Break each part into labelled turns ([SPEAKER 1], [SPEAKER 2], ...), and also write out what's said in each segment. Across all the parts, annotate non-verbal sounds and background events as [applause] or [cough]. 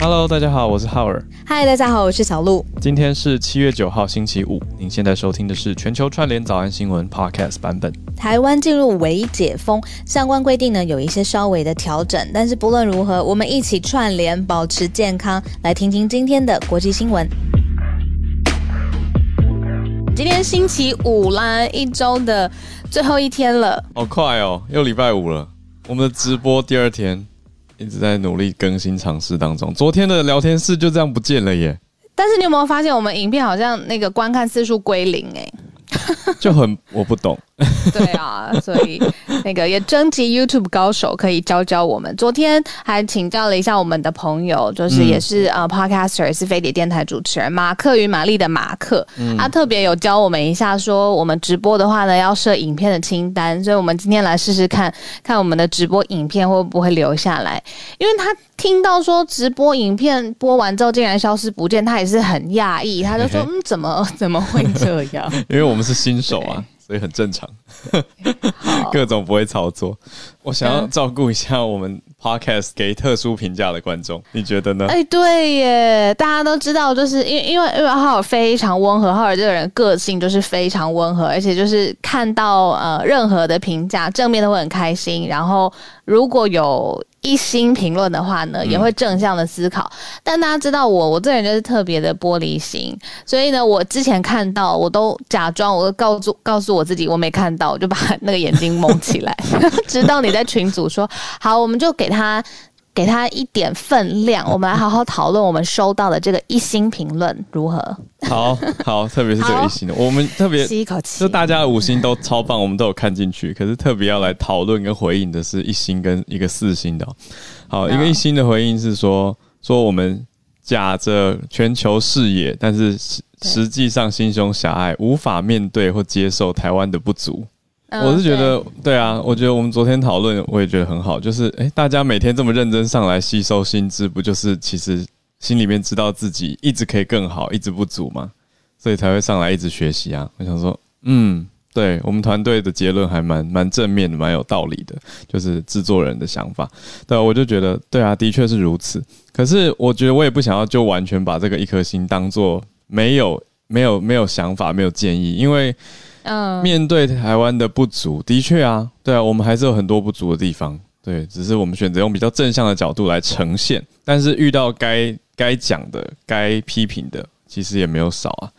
[SPEAKER 1] Hello，大家好，我是浩尔。
[SPEAKER 2] 嗨，大家好，我是小鹿。
[SPEAKER 1] 今天是七月九号，星期五。您现在收听的是全球串联早安新闻 Podcast 版本。
[SPEAKER 2] 台湾进入微解封，相关规定呢有一些稍微的调整，但是不论如何，我们一起串联，保持健康。来听听今天的国际新闻。今天星期五啦，一周的最后一天了，
[SPEAKER 1] 好快哦，又礼拜五了。我们的直播第二天。一直在努力更新尝试当中，昨天的聊天室就这样不见了耶。
[SPEAKER 2] 但是你有没有发现，我们影片好像那个观看次数归零哎？
[SPEAKER 1] 就很我不懂，[laughs]
[SPEAKER 2] 对啊，所以那个也征集 YouTube 高手可以教教我们。昨天还请教了一下我们的朋友，就是也是呃 Podcaster，也是飞碟电台主持人马克与玛丽的马克，他特别有教我们一下，说我们直播的话呢要设影片的清单，所以我们今天来试试看看我们的直播影片会不会留下来，因为他听到说直播影片播完之后竟然消失不见，他也是很讶异，他就说 [laughs] 嗯怎么 [laughs] 怎么会这样？
[SPEAKER 1] 因为我们是新手啊。所以很正常，[laughs] 各种不会操作。我想要照顾一下我们 podcast 给特殊评价的观众，你觉得呢？
[SPEAKER 2] 哎，对耶，大家都知道，就是因为因为因为浩尔非常温和，浩尔这个人个性就是非常温和，而且就是看到呃任何的评价正面都会很开心，然后如果有。一心评论的话呢，也会正向的思考。但大家知道我，我这人就是特别的玻璃心，所以呢，我之前看到我都假装，我都告诉告诉我自己我没看到，我就把那个眼睛蒙起来，[laughs] 直到你在群组说好，我们就给他。给他一点分量，[laughs] 我们来好好讨论我们收到的这个一星评论如何？
[SPEAKER 1] 好好，特别是这个一星的，我们特别
[SPEAKER 2] 吸一口气，
[SPEAKER 1] 就大家的五星都超棒，我们都有看进去。可是特别要来讨论跟回应的是一星跟一个四星的。好，一个一星的回应是说说我们假着全球视野，但是实实际上心胸狭隘，无法面对或接受台湾的不足。我是觉得，对啊，我觉得我们昨天讨论，我也觉得很好。就是，哎，大家每天这么认真上来吸收新知，不就是其实心里面知道自己一直可以更好，一直不足吗？所以才会上来一直学习啊。我想说，嗯，对我们团队的结论还蛮蛮正面的，蛮有道理的，就是制作人的想法。对，我就觉得，对啊，的确是如此。可是我觉得我也不想要就完全把这个一颗心当做没有、没有、没有想法、没有建议，因为。嗯，面对台湾的不足，的确啊，对啊，我们还是有很多不足的地方，对，只是我们选择用比较正向的角度来呈现。但是遇到该该讲的、该批评的，其实也没有少啊。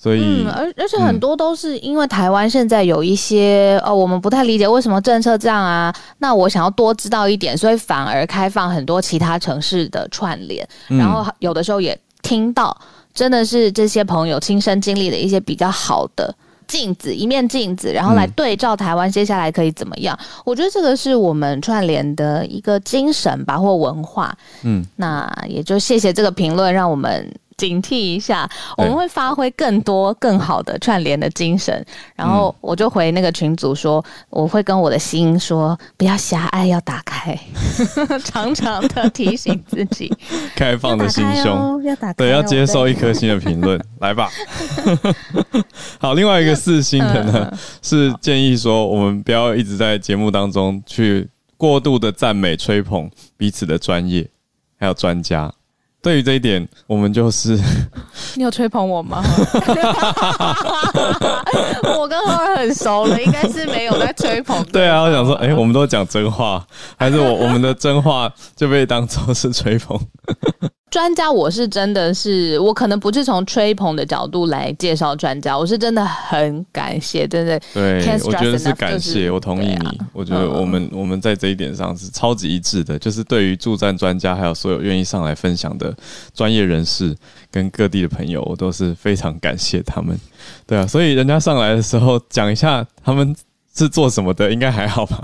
[SPEAKER 1] 所以，
[SPEAKER 2] 而而且很多都是因为台湾现在有一些哦，我们不太理解为什么政策这样啊。那我想要多知道一点，所以反而开放很多其他城市的串联，然后有的时候也听到真的是这些朋友亲身经历的一些比较好的。镜子，一面镜子，然后来对照台湾接下来可以怎么样？我觉得这个是我们串联的一个精神吧，或文化。嗯，那也就谢谢这个评论，让我们。警惕一下，我们会发挥更多、更好的串联的精神。然后我就回那个群组说，我会跟我的心说，不要狭隘，要打开，[laughs] 常常的提醒自己，
[SPEAKER 1] 开放的心胸，
[SPEAKER 2] 要打开，
[SPEAKER 1] 对，要接受一颗心的评论，来吧。[laughs] 好，另外一个四星的呢，是建议说，我们不要一直在节目当中去过度的赞美、吹捧彼此的专业，还有专家。对于这一点，我们就是
[SPEAKER 2] 你有吹捧我吗？[laughs] 我跟何尔很熟了，应该是没有在吹捧。
[SPEAKER 1] 对啊，我想说，哎，我们都讲真话，还是我我们的真话就被当做是吹捧？
[SPEAKER 2] 专家，我是真的是，我可能不是从吹捧的角度来介绍专家，我是真的很感谢，真的。
[SPEAKER 1] 对，我觉得是感谢，我同意你。我觉得我们我们在这一点上是超级一致的，就是对于助战专家，还有所有愿意上来分享的专业人士跟各地的朋友，我都是非常感谢他们。对啊，所以人家上来的时候讲一下他们。是做什么的？应该还好吧。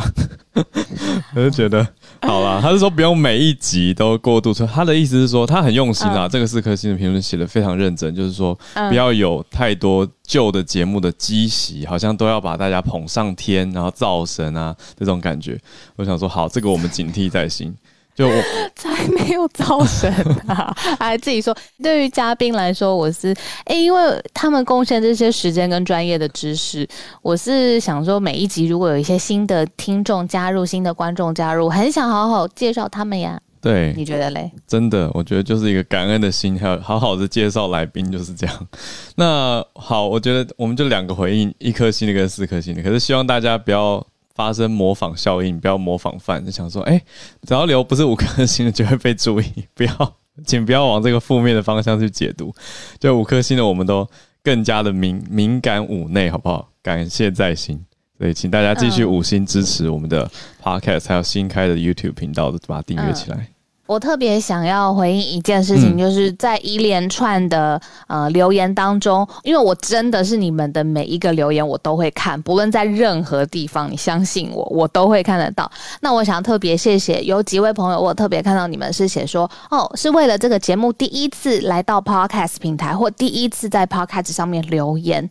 [SPEAKER 1] [laughs] 我就觉得 [laughs] 好啦。他是说不用每一集都过度出。他的意思是说他很用心啊。这个四颗星的评论写的非常认真，就是说不要有太多旧的节目的积习，好像都要把大家捧上天，然后造神啊这种感觉。我想说好，这个我们警惕在心。就我 [laughs]
[SPEAKER 2] 才没有造神啊！还 [laughs] 自己说，对于嘉宾来说，我是哎，因为他们贡献这些时间跟专业的知识，我是想说，每一集如果有一些新的听众加入、新的观众加入，很想好好介绍他们呀。
[SPEAKER 1] 对，
[SPEAKER 2] 你觉得嘞？
[SPEAKER 1] 真的，我觉得就是一个感恩的心，还有好好的介绍来宾，就是这样。那好，我觉得我们就两个回应，一颗星的跟四颗星的。可是希望大家不要发生模仿效应，不要模仿犯，就想说，哎，只要留不是五颗星的就会被注意，不要，[laughs] 请不要往这个负面的方向去解读。就五颗星的，我们都更加的敏敏感五内，好不好？感谢在心。所以，请大家继续五星支持我们的 podcast，还有新开的 YouTube 频道，都把它订阅起来。
[SPEAKER 2] 我特别想要回应一件事情，就是在一连串的呃留言当中，因为我真的是你们的每一个留言我都会看，不论在任何地方，你相信我，我都会看得到。那我想特别谢谢有几位朋友，我特别看到你们是写说，哦，是为了这个节目第一次来到 podcast 平台，或第一次在 podcast 上面留言。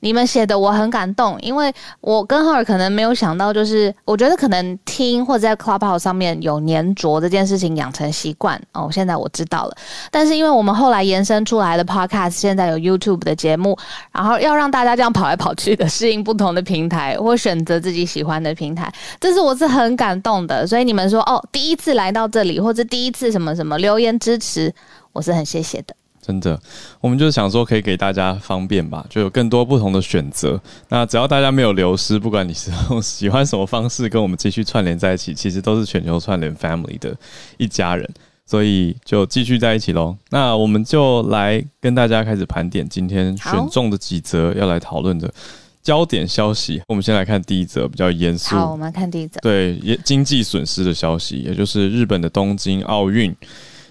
[SPEAKER 2] 你们写的我很感动，因为我跟浩尔可能没有想到，就是我觉得可能听或者在 Clubhouse 上面有粘着这件事情养成习惯哦。现在我知道了，但是因为我们后来延伸出来的 Podcast，现在有 YouTube 的节目，然后要让大家这样跑来跑去的适应不同的平台，或选择自己喜欢的平台，这是我是很感动的。所以你们说哦，第一次来到这里，或者第一次什么什么留言支持，我是很谢谢的。
[SPEAKER 1] 真的，我们就是想说可以给大家方便吧，就有更多不同的选择。那只要大家没有流失，不管你是用喜欢什么方式跟我们继续串联在一起，其实都是全球串联 family 的一家人，所以就继续在一起喽。那我们就来跟大家开始盘点今天选中的几则要来讨论的焦点消息。我们先来看第一则比较严肃，
[SPEAKER 2] 好，我们看第一则，
[SPEAKER 1] 对，经济损失的消息，也就是日本的东京奥运，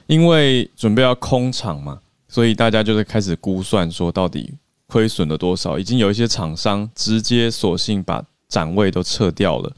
[SPEAKER 1] 因为准备要空场嘛。所以大家就是开始估算，说到底亏损了多少？已经有一些厂商直接索性把展位都撤掉了，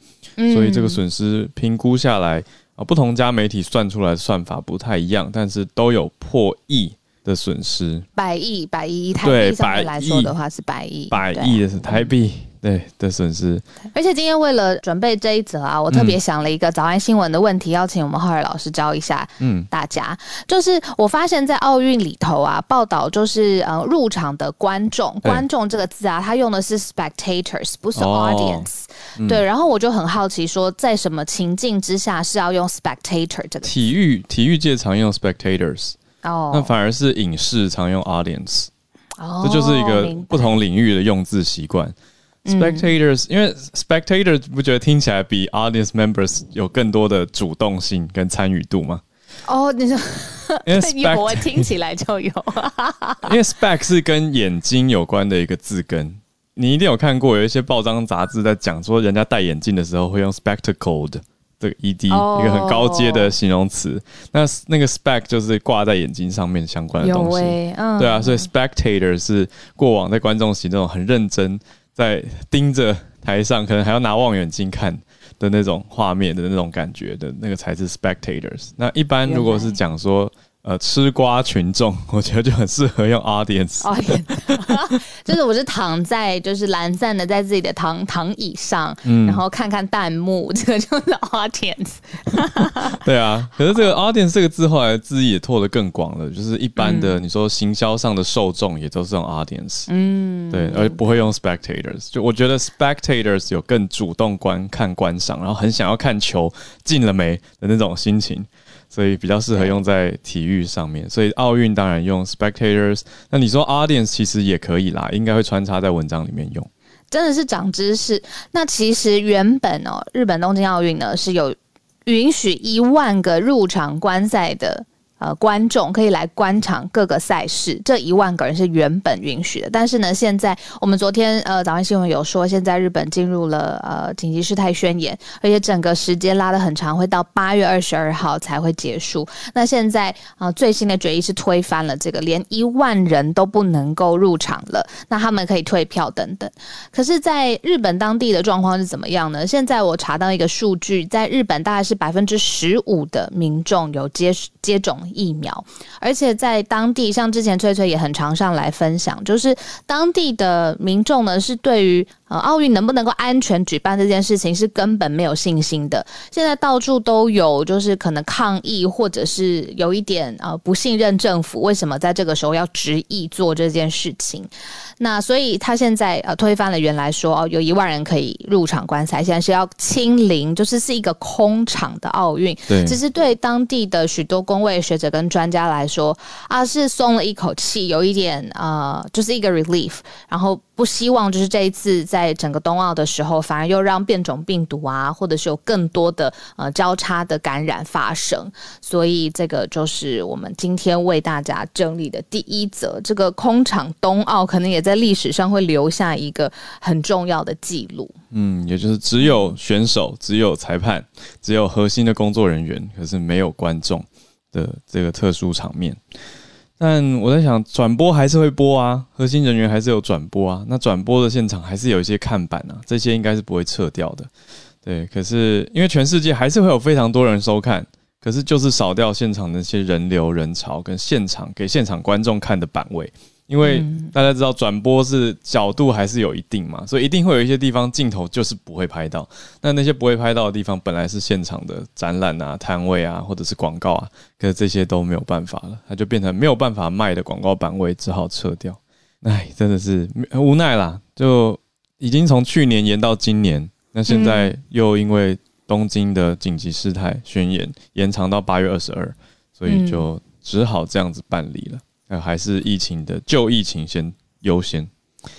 [SPEAKER 1] 所以这个损失评估下来啊，不同家媒体算出来的算法不太一样，但是都有破亿的损失，
[SPEAKER 2] 百亿、百亿台币上面来说的话是百亿，
[SPEAKER 1] 百亿的是台币。对的损失，
[SPEAKER 2] 而且今天为了准备这一则啊，我特别想了一个早安新闻的问题，要请我们浩尔老师教一下，嗯，大家。就是我发现，在奥运里头啊，报道就是呃入场的观众，观众这个字啊，他用的是 spectators，不是 audience，对，然后我就很好奇，说在什么情境之下是要用 spectator 这个？
[SPEAKER 1] 体育体育界常用 spectators，哦，那反而是影视常用 audience，哦，这就是一个不同领域的用字习惯。Spectators，因为 spectators 不觉得听起来比 audience members 有更多的主动性跟参与度吗？
[SPEAKER 2] 哦，你说，因为 [laughs] 有，我听起来就有。[laughs]
[SPEAKER 1] 因为 spec 是跟眼睛有关的一个字根，你一定有看过有一些报章杂志在讲说，人家戴眼镜的时候会用 spectacle 的这个 ed 一个很高阶的形容词。那那个 spec 就是挂在眼睛上面相关的东西。对啊，所以 spectator 是过往在观众席那种很认真。在盯着台上，可能还要拿望远镜看的那种画面的那种感觉的那个才是 spectators。那一般如果是讲说。呃，吃瓜群众，[laughs] 我觉得就很适合用 audience。
[SPEAKER 2] audience [laughs] 就是我是躺在就是懒散的在自己的躺躺椅上，嗯，然后看看弹幕，这个就是 audience。[laughs]
[SPEAKER 1] 对啊，可是这个 audience 这个字后来字义也拓得更广了，就是一般的你说行销上的受众也都是用 audience。嗯，对，而不会用 spectators。就我觉得 spectators 有更主动观看观赏，然后很想要看球进了没的那种心情。所以比较适合用在体育上面，所以奥运当然用 spectators。那你说 audience 其实也可以啦，应该会穿插在文章里面用。
[SPEAKER 2] 真的是长知识。那其实原本哦，日本东京奥运呢是有允许一万个入场观赛的。呃，观众可以来观场各个赛事，这一万个人是原本允许的。但是呢，现在我们昨天呃早上新闻有说，现在日本进入了呃紧急事态宣言，而且整个时间拉得很长，会到八月二十二号才会结束。那现在啊最新的决议是推翻了这个，连一万人都不能够入场了。那他们可以退票等等。可是，在日本当地的状况是怎么样呢？现在我查到一个数据，在日本大概是百分之十五的民众有接接种。疫苗，而且在当地，像之前翠翠也很常上来分享，就是当地的民众呢是对于呃，奥运能不能够安全举办这件事情是根本没有信心的。现在到处都有，就是可能抗议，或者是有一点呃不信任政府，为什么在这个时候要执意做这件事情？那所以他现在呃推翻了原来说哦有一万人可以入场观赛，现在是要清零，就是是一个空场的奥运。
[SPEAKER 1] 对，
[SPEAKER 2] 其实对当地的许多工位学者跟专家来说啊，是松了一口气，有一点呃就是一个 relief，然后。不希望就是这一次在在整个冬奥的时候，反而又让变种病毒啊，或者是有更多的呃交叉的感染发生。所以这个就是我们今天为大家整理的第一则，这个空场冬奥可能也在历史上会留下一个很重要的记录。
[SPEAKER 1] 嗯，也就是只有选手、只有裁判、只有核心的工作人员，可是没有观众的这个特殊场面。但我在想，转播还是会播啊，核心人员还是有转播啊。那转播的现场还是有一些看板啊，这些应该是不会撤掉的。对，可是因为全世界还是会有非常多人收看，可是就是少掉现场那些人流人潮跟现场给现场观众看的版位。因为大家知道转播是角度还是有一定嘛，所以一定会有一些地方镜头就是不会拍到。那那些不会拍到的地方，本来是现场的展览啊、摊位啊，或者是广告啊，可是这些都没有办法了，它就变成没有办法卖的广告版位，只好撤掉。哎，真的是无奈啦，就已经从去年延到今年，那现在又因为东京的紧急事态宣言延长到八月二十二，所以就只好这样子办理了。呃，还是疫情的救疫情先优先。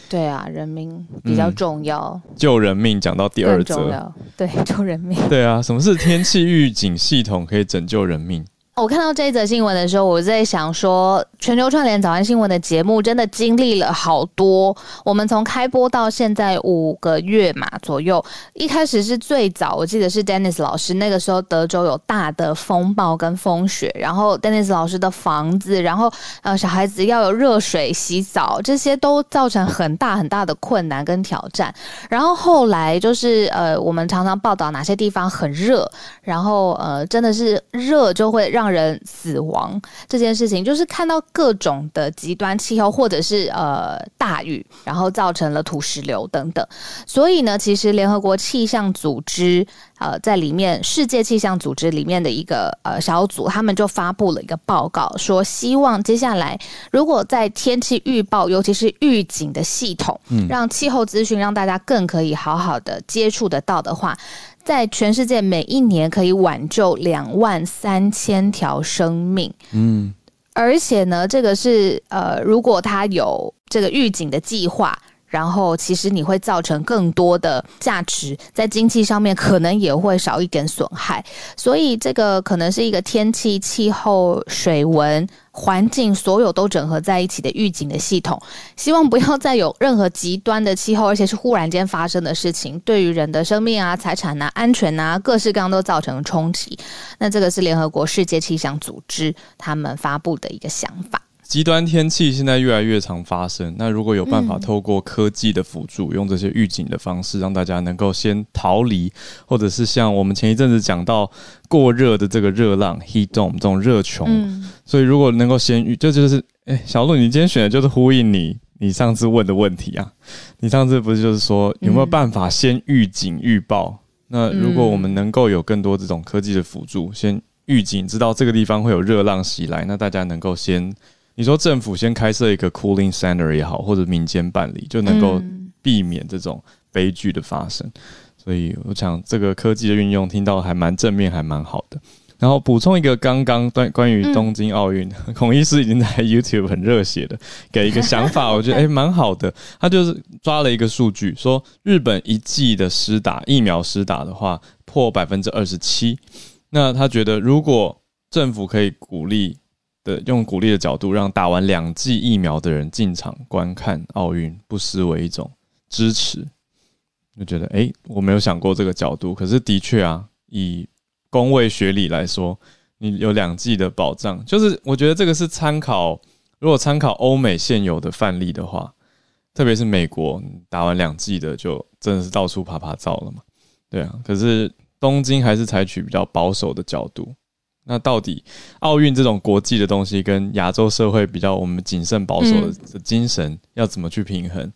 [SPEAKER 2] 对啊，人命比较重要。
[SPEAKER 1] 救人命讲到第二则，
[SPEAKER 2] 对，[laughs] 救人命。
[SPEAKER 1] 对啊，什么是天气预警系统可以拯救人命？
[SPEAKER 2] 我看到这一则新闻的时候，我在想说，全球串联早安新闻的节目真的经历了好多。我们从开播到现在五个月嘛左右，一开始是最早，我记得是 Dennis 老师那个时候，德州有大的风暴跟风雪，然后 Dennis 老师的房子，然后呃小孩子要有热水洗澡，这些都造成很大很大的困难跟挑战。然后后来就是呃，我们常常报道哪些地方很热，然后呃真的是热就会让人死亡这件事情，就是看到各种的极端气候，或者是呃大雨，然后造成了土石流等等。所以呢，其实联合国气象组织呃在里面，世界气象组织里面的一个呃小组，他们就发布了一个报告，说希望接下来如果在天气预报，尤其是预警的系统，让气候资讯让大家更可以好好的接触得到的话。在全世界每一年可以挽救两万三千条生命，嗯，而且呢，这个是呃，如果他有这个预警的计划。然后，其实你会造成更多的价值，在经济上面可能也会少一点损害。所以，这个可能是一个天气、气候、水文、环境所有都整合在一起的预警的系统。希望不要再有任何极端的气候，而且是忽然间发生的事情，对于人的生命啊、财产啊、安全啊，各式各样都造成冲击。那这个是联合国世界气象组织他们发布的一个想法。
[SPEAKER 1] 极端天气现在越来越常发生，那如果有办法透过科技的辅助，用这些预警的方式，让大家能够先逃离，或者是像我们前一阵子讲到过热的这个热浪 heat dome 这种热穷，所以如果能够先预，这就是哎，小鹿，你今天选的就是呼应你你上次问的问题啊，你上次不是就是说有没有办法先预警预报？那如果我们能够有更多这种科技的辅助，先预警知道这个地方会有热浪袭来，那大家能够先。你说政府先开设一个 cooling center 也好，或者民间办理，就能够避免这种悲剧的发生。所以我想，这个科技的运用听到还蛮正面，还蛮好的。然后补充一个，刚刚关关于东京奥运，[laughs] 孔医师已经在 YouTube 很热血的给一个想法，我觉得诶蛮好的。他就是抓了一个数据，说日本一季的施打疫苗施打的话破百分之二十七。那他觉得，如果政府可以鼓励。的用鼓励的角度，让打完两剂疫苗的人进场观看奥运，不失为一种支持。就觉得，哎，我没有想过这个角度，可是的确啊，以工位学理来说，你有两剂的保障，就是我觉得这个是参考，如果参考欧美现有的范例的话，特别是美国打完两剂的，就真的是到处爬爬照了嘛。对啊，可是东京还是采取比较保守的角度。那到底奥运这种国际的东西，跟亚洲社会比较我们谨慎保守的精神要怎么去平衡？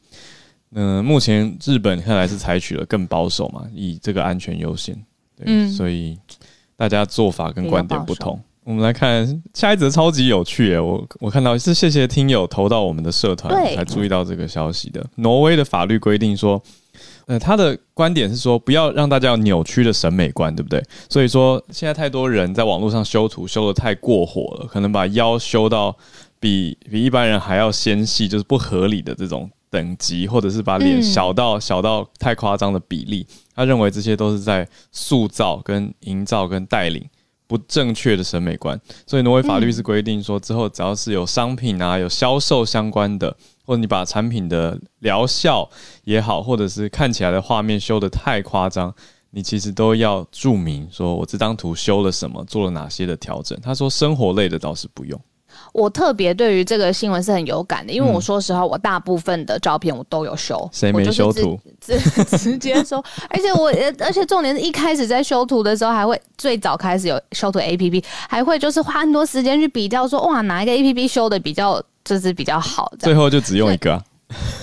[SPEAKER 1] 嗯，目前日本看来是采取了更保守嘛，以这个安全优先。对，所以大家做法跟观点不同。我们来看下一则，超级有趣诶！我我看到是谢谢听友投到我们的社团才注意到这个消息的。挪威的法律规定说，呃，他的观点是说，不要让大家有扭曲的审美观，对不对？所以说，现在太多人在网络上修图修的太过火了，可能把腰修到比比一般人还要纤细，就是不合理的这种等级，或者是把脸小到小到太夸张的比例。他认为这些都是在塑造、跟营造、跟带领。不正确的审美观，所以挪威法律是规定说，之后只要是有商品啊、有销售相关的，或者你把产品的疗效也好，或者是看起来的画面修的太夸张，你其实都要注明说，我这张图修了什么，做了哪些的调整。他说，生活类的倒是不用。
[SPEAKER 2] 我特别对于这个新闻是很有感的，因为我说实话，我大部分的照片我都有修，
[SPEAKER 1] 谁没修图？
[SPEAKER 2] 直 [laughs] 直接修，而且我而且重点是一开始在修图的时候，还会最早开始有修图 A P P，还会就是花很多时间去比较，说哇哪一个 A P P 修的比较就是比较好，
[SPEAKER 1] 最后就只用一个，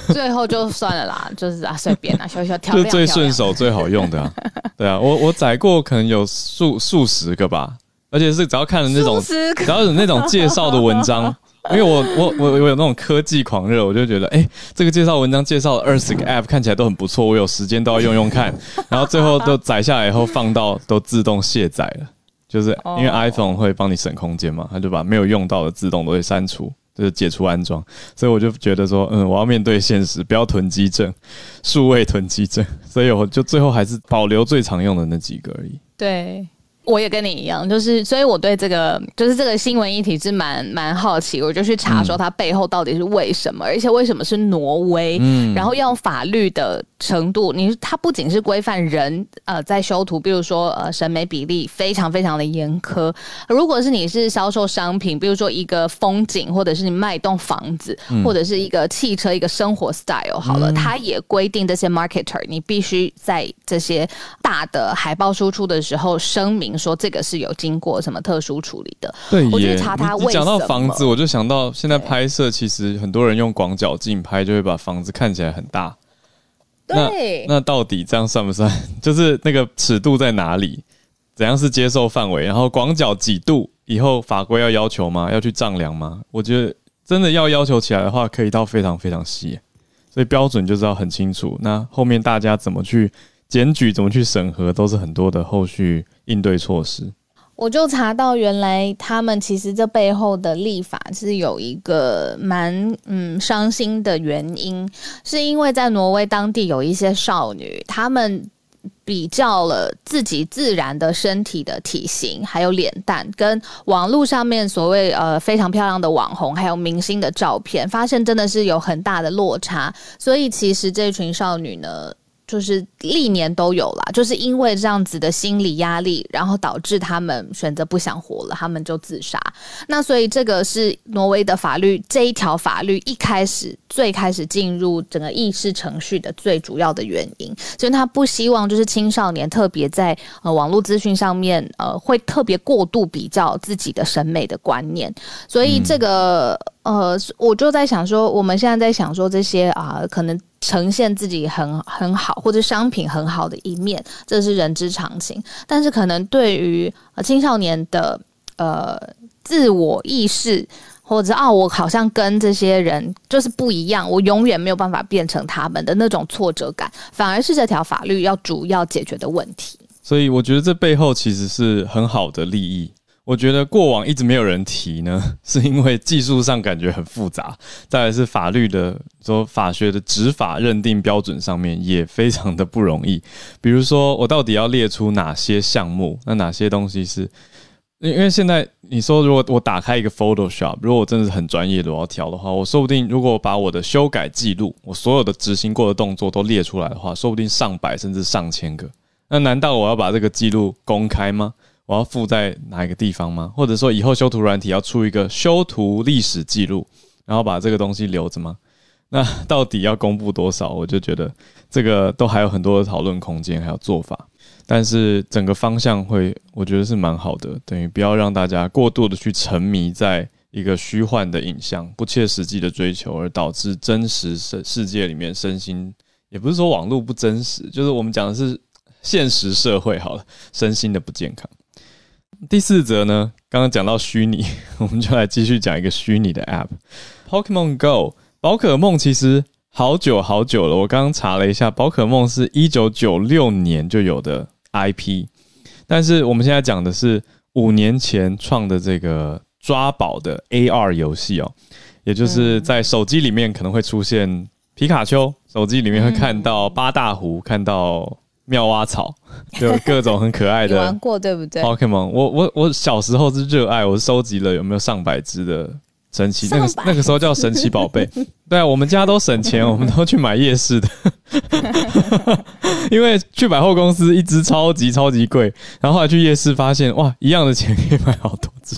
[SPEAKER 2] 最后就算了啦，[laughs] 就是啊随便啊小小 [laughs] 调，就
[SPEAKER 1] 最顺手最好用的，啊。[laughs] 对啊，我我载过可能有数数十个吧。而且是只要看了那种，只要有那种介绍的文章，因为我我我我有那种科技狂热，我就觉得，哎，这个介绍文章介绍二十个 App 看起来都很不错，我有时间都要用用看，然后最后都载下来以后放到都自动卸载了，就是因为 iPhone 会帮你省空间嘛，他就把没有用到的自动都会删除，就是解除安装，所以我就觉得说，嗯，我要面对现实，不要囤积症，数位囤积症，所以我就最后还是保留最常用的那几个而已。
[SPEAKER 2] 对。我也跟你一样，就是所以我对这个就是这个新闻议题是蛮蛮好奇，我就去查说它背后到底是为什么，而且为什么是挪威，嗯，然后要法律的程度，你它不仅是规范人呃在修图，比如说呃审美比例非常非常的严苛，如果是你是销售商品，比如说一个风景，或者是你卖一栋房子，或者是一个汽车一个生活 style 好了，它也规定这些 marketer 你必须在这些大的海报输出的时候声明。说这个是有经过什么特殊处理的？
[SPEAKER 1] 对，我去查他。讲到房子，我就想到现在拍摄，其实很多人用广角镜拍，就会把房子看起来很大。
[SPEAKER 2] 对，
[SPEAKER 1] 那到底这样算不算？[laughs] 就是那个尺度在哪里？怎样是接受范围？然后广角几度？以后法规要要求吗？要去丈量吗？我觉得真的要要求起来的话，可以到非常非常细，所以标准就是要很清楚。那后面大家怎么去？检举怎么去审核，都是很多的后续应对措施。
[SPEAKER 2] 我就查到，原来他们其实这背后的立法是有一个蛮嗯伤心的原因，是因为在挪威当地有一些少女，她们比较了自己自然的身体的体型，还有脸蛋，跟网络上面所谓呃非常漂亮的网红还有明星的照片，发现真的是有很大的落差。所以其实这群少女呢。就是历年都有啦，就是因为这样子的心理压力，然后导致他们选择不想活了，他们就自杀。那所以这个是挪威的法律这一条法律一开始最开始进入整个议事程序的最主要的原因，所以他不希望就是青少年特别在呃网络资讯上面呃会特别过度比较自己的审美的观念，所以这个。呃，我就在想说，我们现在在想说这些啊，可能呈现自己很很好或者商品很好的一面，这是人之常情。但是可能对于青少年的呃自我意识，或者啊，我好像跟这些人就是不一样，我永远没有办法变成他们的那种挫折感，反而是这条法律要主要解决的问题。
[SPEAKER 1] 所以我觉得这背后其实是很好的利益。我觉得过往一直没有人提呢，[laughs] 是因为技术上感觉很复杂，再来是法律的说法学的执法认定标准上面也非常的不容易。[laughs] 比如说，我到底要列出哪些项目？那哪些东西是？因为现在你说，如果我打开一个 Photoshop，如果我真的是很专业的我要调的话，我说不定如果把我的修改记录，我所有的执行过的动作都列出来的话，说不定上百甚至上千个。那难道我要把这个记录公开吗？我要附在哪一个地方吗？或者说以后修图软体要出一个修图历史记录，然后把这个东西留着吗？[laughs] 那到底要公布多少？我就觉得这个都还有很多的讨论空间，还有做法。但是整个方向会，我觉得是蛮好的，等于不要让大家过度的去沉迷在一个虚幻的影像、不切实际的追求，而导致真实世世界里面身心，也不是说网络不真实，就是我们讲的是现实社会好了，身心的不健康。第四则呢，刚刚讲到虚拟，[laughs] 我们就来继续讲一个虚拟的 App，Pokemon Go。宝可梦其实好久好久了，我刚刚查了一下，宝可梦是一九九六年就有的 IP，但是我们现在讲的是五年前创的这个。抓宝的 AR 游戏哦，也就是在手机里面可能会出现皮卡丘，手机里面会看到八大湖，看到妙蛙草，就各种很可爱的。[laughs]
[SPEAKER 2] 玩过对不对
[SPEAKER 1] ？Pokemon，我我我小时候是热爱，我收集了有没有上百只的神奇，那个那个时候叫神奇宝贝。[laughs] 对啊，我们家都省钱，[laughs] 我们都去买夜市的，因为去百货公司一只超级超级贵，然后后来去夜市发现，哇，一样的钱可以买好多只。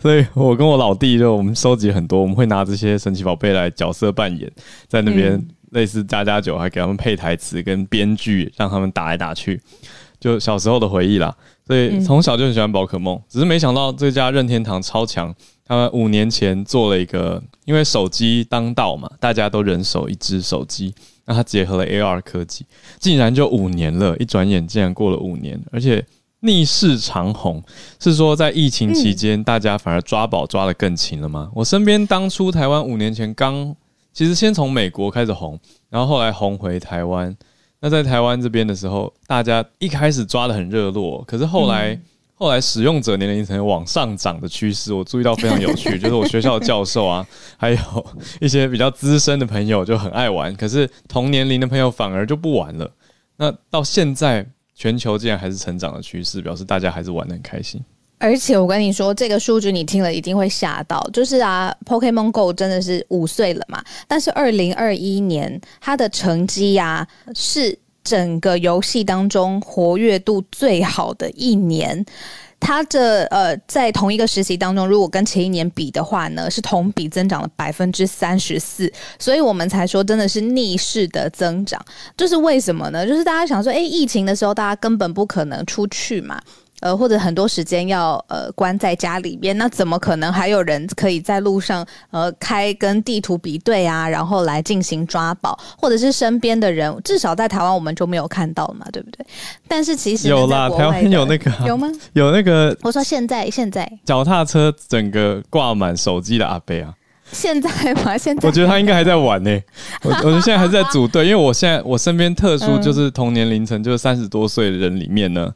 [SPEAKER 1] 所以我跟我老弟就我们收集很多，我们会拿这些神奇宝贝来角色扮演，在那边类似加加酒，还给他们配台词跟编剧，让他们打来打去，就小时候的回忆啦。所以从小就很喜欢宝可梦，只是没想到这家任天堂超强，他们五年前做了一个，因为手机当道嘛，大家都人手一只手机，那它结合了 AR 科技，竟然就五年了，一转眼竟然过了五年，而且。逆势长红是说，在疫情期间，大家反而抓宝抓得更勤了吗？我身边当初台湾五年前刚，其实先从美国开始红，然后后来红回台湾。那在台湾这边的时候，大家一开始抓的很热络，可是后来后来使用者年龄层往上涨的趋势，我注意到非常有趣，[laughs] 就是我学校的教授啊，还有一些比较资深的朋友就很爱玩，可是同年龄的朋友反而就不玩了。那到现在。全球竟然还是成长的趋势，表示大家还是玩的很开心。
[SPEAKER 2] 而且我跟你说，这个数据你听了一定会吓到，就是啊，Pokemon Go 真的是五岁了嘛？但是二零二一年它的成绩呀，是整个游戏当中活跃度最好的一年。它的呃，在同一个实习当中，如果跟前一年比的话呢，是同比增长了百分之三十四，所以我们才说真的是逆势的增长。就是为什么呢？就是大家想说，哎，疫情的时候大家根本不可能出去嘛。呃，或者很多时间要呃关在家里边，那怎么可能还有人可以在路上呃开跟地图比对啊，然后来进行抓宝，或者是身边的人，至少在台湾我们就没有看到嘛，对不对？[laughs] 但是其实
[SPEAKER 1] 有啦，台湾有那个
[SPEAKER 2] 有吗？
[SPEAKER 1] 有那个，
[SPEAKER 2] 我说现在现在
[SPEAKER 1] 脚踏车整个挂满手机的阿贝啊，
[SPEAKER 2] 现在吗？现在
[SPEAKER 1] 我觉得他应该还在玩呢，[laughs] 我我觉得现在还在组队，因为我现在我身边特殊就是同年龄层就是三十多岁的人里面呢。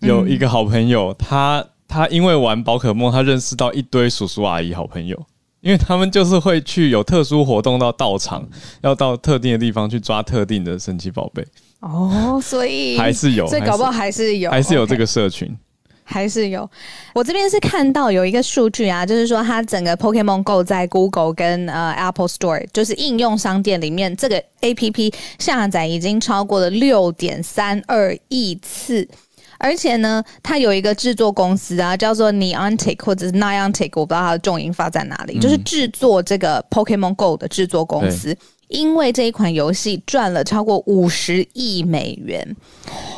[SPEAKER 1] 有一个好朋友，他他因为玩宝可梦，他认识到一堆叔叔阿姨好朋友，因为他们就是会去有特殊活动到道场，要到特定的地方去抓特定的神奇宝贝。
[SPEAKER 2] 哦，所以
[SPEAKER 1] 还是有，
[SPEAKER 2] 所以搞不好还是有，
[SPEAKER 1] 还是有这个社群，
[SPEAKER 2] 还是有。我这边是看到有一个数据啊，就是说它整个 Pokemon Go 在 Google 跟呃 Apple Store 就是应用商店里面，这个 A P P 下载已经超过了六点三二亿次。而且呢，它有一个制作公司啊，叫做 Niantic 或者是 Niantic，我不知道它的重音发在哪里，就是制作这个 Pokemon Go 的制作公司。因为这一款游戏赚了超过五十亿美元，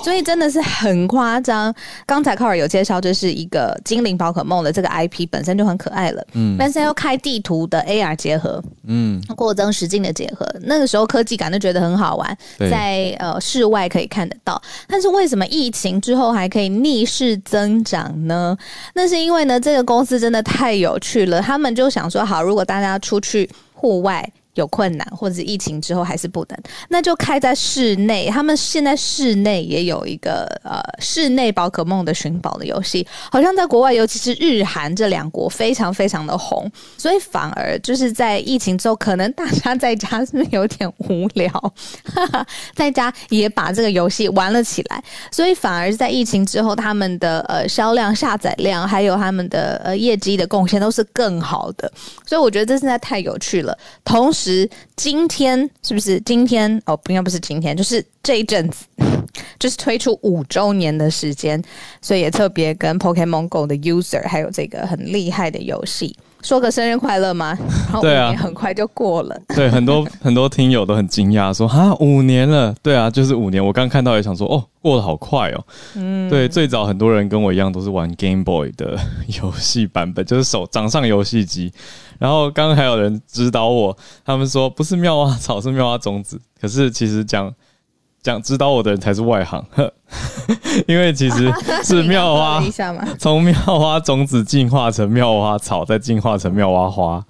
[SPEAKER 2] 所以真的是很夸张。刚才靠尔有介绍，这是一个精灵宝可梦的这个 IP 本身就很可爱了，嗯，但是要开地图的 AR 结合，嗯，过增实境的结合，那个时候科技感就觉得很好玩，在呃室外可以看得到。但是为什么疫情之后还可以逆势增长呢？那是因为呢，这个公司真的太有趣了，他们就想说，好，如果大家出去户外。有困难，或者疫情之后还是不能，那就开在室内。他们现在室内也有一个呃室内宝可梦的寻宝的游戏，好像在国外，尤其是日韩这两国非常非常的红。所以反而就是在疫情之后，可能大家在家是有点无聊，[laughs] 在家也把这个游戏玩了起来。所以反而在疫情之后，他们的呃销量、下载量，还有他们的呃业绩的贡献都是更好的。所以我觉得这实在太有趣了。同时，今天是不是今天？哦，应该不是今天，就是这一阵子，[laughs] 就是推出五周年的时间，所以也特别跟 Pokemon Go 的 user 还有这个很厉害的游戏。说个生日快乐吗？[laughs]
[SPEAKER 1] 对啊，
[SPEAKER 2] 很快就过了。[laughs]
[SPEAKER 1] 对，很多很多听友都很惊讶，说哈五年了。对啊，[laughs] 就是五年。我刚看到也想说，哦，过得好快哦。嗯，对，最早很多人跟我一样都是玩 Game Boy 的游戏版本，就是手掌上游戏机。然后刚刚还有人指导我，他们说不是妙蛙草，是妙蛙种子。可是其实讲。讲指导我的人才是外行，[laughs] 因为其实 [laughs] 是妙蛙 [laughs] 从妙蛙种子进化成妙蛙草，再进化成妙蛙花。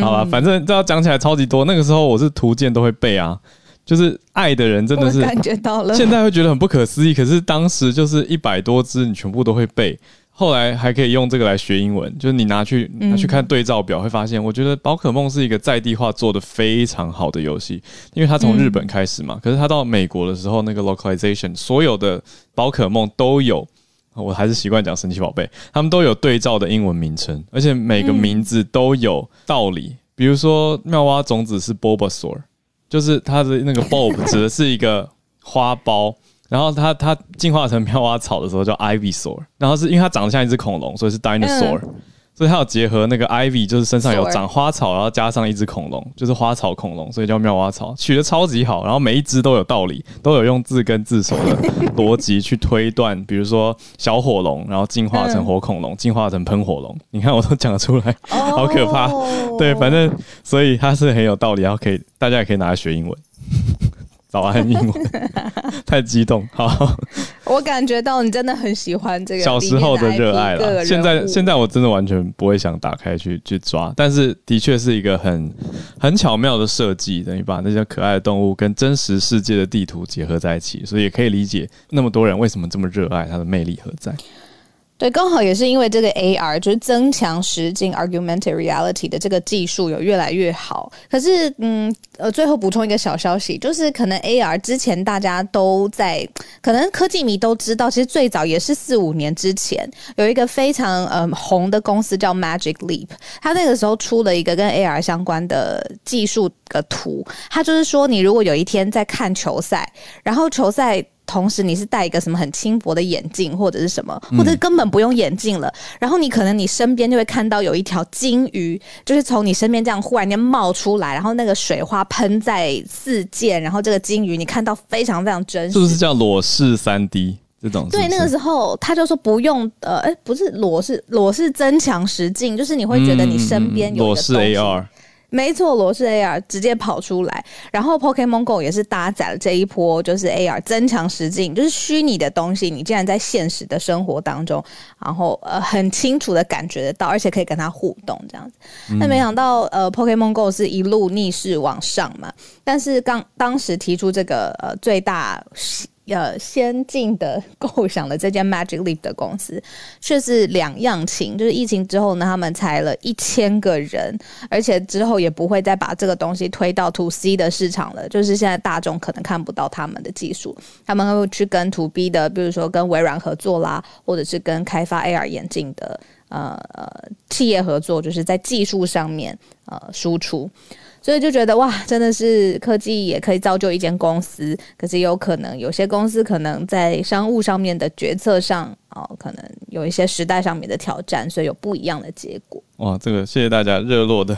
[SPEAKER 1] 好吧，反正这要讲起来超级多。那个时候我是图鉴都会背啊，就是爱的人真的是
[SPEAKER 2] 感觉到了。
[SPEAKER 1] 现在会觉得很不可思议，可是当时就是一百多只，你全部都会背。后来还可以用这个来学英文，就是你拿去拿去看对照表，会发现，我觉得宝可梦是一个在地化做的非常好的游戏，因为它从日本开始嘛，可是它到美国的时候，那个 localization 所有的宝可梦都有，我还是习惯讲神奇宝贝，他们都有对照的英文名称，而且每个名字都有道理，比如说妙蛙种子是 Bulbasaur，就是它的那个 Bulb 指的是一个花苞。然后它它进化成妙蛙草的时候叫 Ivysaur，然后是因为它长得像一只恐龙，所以是 Dinosaur，所以它有结合那个 Ivy，就是身上有长花草，然后加上一只恐龙，就是花草恐龙，所以叫妙蛙草，取得超级好。然后每一只都有道理，都有用字根字首的逻辑去推断，比如说小火龙，然后进化成火恐龙，进化成喷火龙，你看我都讲得出来，好可怕。对，反正所以它是很有道理，然后可以大家也可以拿来学英文。早安英文，[laughs] 太激动。好，
[SPEAKER 2] 我感觉到你真的很喜欢这个
[SPEAKER 1] 小时候的热爱了。现在现在我真的完全不会想打开去去抓，但是的确是一个很很巧妙的设计，等于把那些可爱的动物跟真实世界的地图结合在一起，所以也可以理解那么多人为什么这么热爱它的魅力何在。
[SPEAKER 2] 对，刚好也是因为这个 AR 就是增强实境 （augmented reality） 的这个技术有越来越好。可是，嗯，呃，最后补充一个小消息，就是可能 AR 之前大家都在，可能科技迷都知道，其实最早也是四五年之前有一个非常呃红的公司叫 Magic Leap，它那个时候出了一个跟 AR 相关的技术的图，它就是说，你如果有一天在看球赛，然后球赛。同时，你是戴一个什么很轻薄的眼镜，或者是什么，或者根本不用眼镜了。然后你可能你身边就会看到有一条金鱼，就是从你身边这样忽然间冒出来，然后那个水花喷在四溅，然后这个金鱼你看到非常非常真实。
[SPEAKER 1] 是不是叫裸视三 D 这种？
[SPEAKER 2] 对，那个时候他就说不用，呃，哎，不是裸视，裸视增强实境，就是你会觉得你身边有
[SPEAKER 1] 裸视 AR。
[SPEAKER 2] 没错，罗氏 AR 直接跑出来，然后 Pokemon Go 也是搭载了这一波，就是 AR 增强实境，就是虚拟的东西，你竟然在现实的生活当中，然后呃很清楚的感觉得到，而且可以跟它互动这样子。那没想到呃 Pokemon Go 是一路逆势往上嘛，但是刚当时提出这个呃最大。呃，先进的构想的这间 Magic Leap 的公司，却是两样情。就是疫情之后呢，他们裁了一千个人，而且之后也不会再把这个东西推到 To C 的市场了。就是现在大众可能看不到他们的技术，他们会去跟 To B 的，比如说跟微软合作啦，或者是跟开发 AR 眼镜的呃呃企业合作，就是在技术上面呃输出。所以就觉得哇，真的是科技也可以造就一间公司，可是有可能有些公司可能在商务上面的决策上哦，可能有一些时代上面的挑战，所以有不一样的结果。
[SPEAKER 1] 哇，这个谢谢大家热络的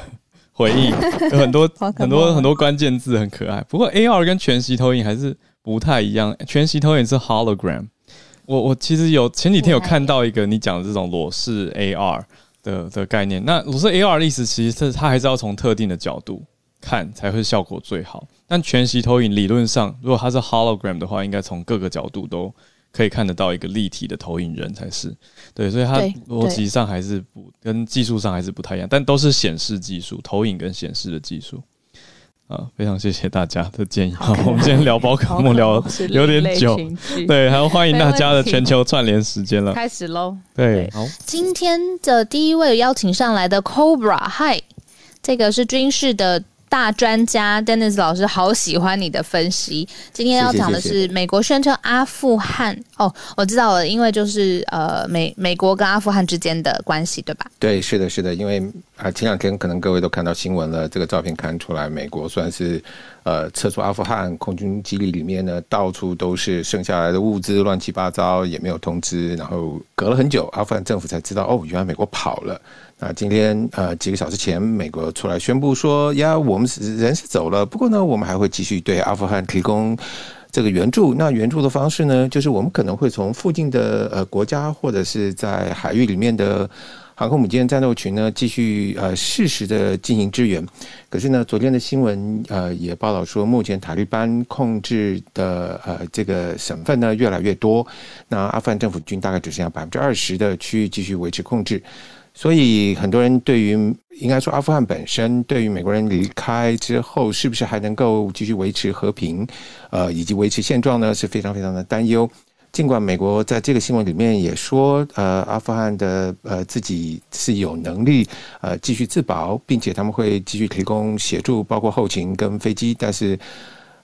[SPEAKER 1] 回应，[laughs] 有很多很多很多关键字很可爱。不过 AR 跟全息投影还是不太一样，全息投影是 hologram。我我其实有前几天有看到一个你讲的这种裸视 AR 的的概念，那裸视 AR 的意思其实是它还是要从特定的角度。看才会效果最好，但全息投影理论上，如果它是 hologram 的话，应该从各个角度都可以看得到一个立体的投影人才是。对，所以它逻辑上还是不跟技术上还是不太一样，但都是显示技术，投影跟显示的技术。啊，非常谢谢大家的建议。好，[laughs] 我们今天聊宝可梦聊 [laughs] 有点久，对，还要欢迎大家的全球串联时间了，
[SPEAKER 2] 开始喽。
[SPEAKER 1] 对，好，
[SPEAKER 2] 今天的第一位邀请上来的 Cobra，嗨，这个是军事的。大专家 Dennis 老师，好喜欢你的分析。今天要讲的是美国宣称阿富汗哦，我知道了，因为就是呃美美国跟阿富汗之间的关系，对吧？
[SPEAKER 3] 对，是的，是的，因为啊，前两天可能各位都看到新闻了，这个照片看出来，美国算是呃撤出阿富汗空军基地里面呢，到处都是剩下来的物资，乱七八糟，也没有通知，然后隔了很久，阿富汗政府才知道，哦，原来美国跑了。那今天呃几个小时前，美国出来宣布说，呀，我们是人是走了，不过呢，我们还会继续对阿富汗提供这个援助。那援助的方式呢，就是我们可能会从附近的呃国家或者是在海域里面的。航空母舰战斗群呢，继续呃适时的进行支援。可是呢，昨天的新闻呃也报道说，目前塔利班控制的呃这个省份呢越来越多，那阿富汗政府军大概只剩下百分之二十的区域继续维持控制。所以很多人对于应该说阿富汗本身，对于美国人离开之后是不是还能够继续维持和平，呃以及维持现状呢，是非常非常的担忧。尽管美国在这个新闻里面也说，呃，阿富汗的呃自己是有能力呃继续自保，并且他们会继续提供协助，包括后勤跟飞机。但是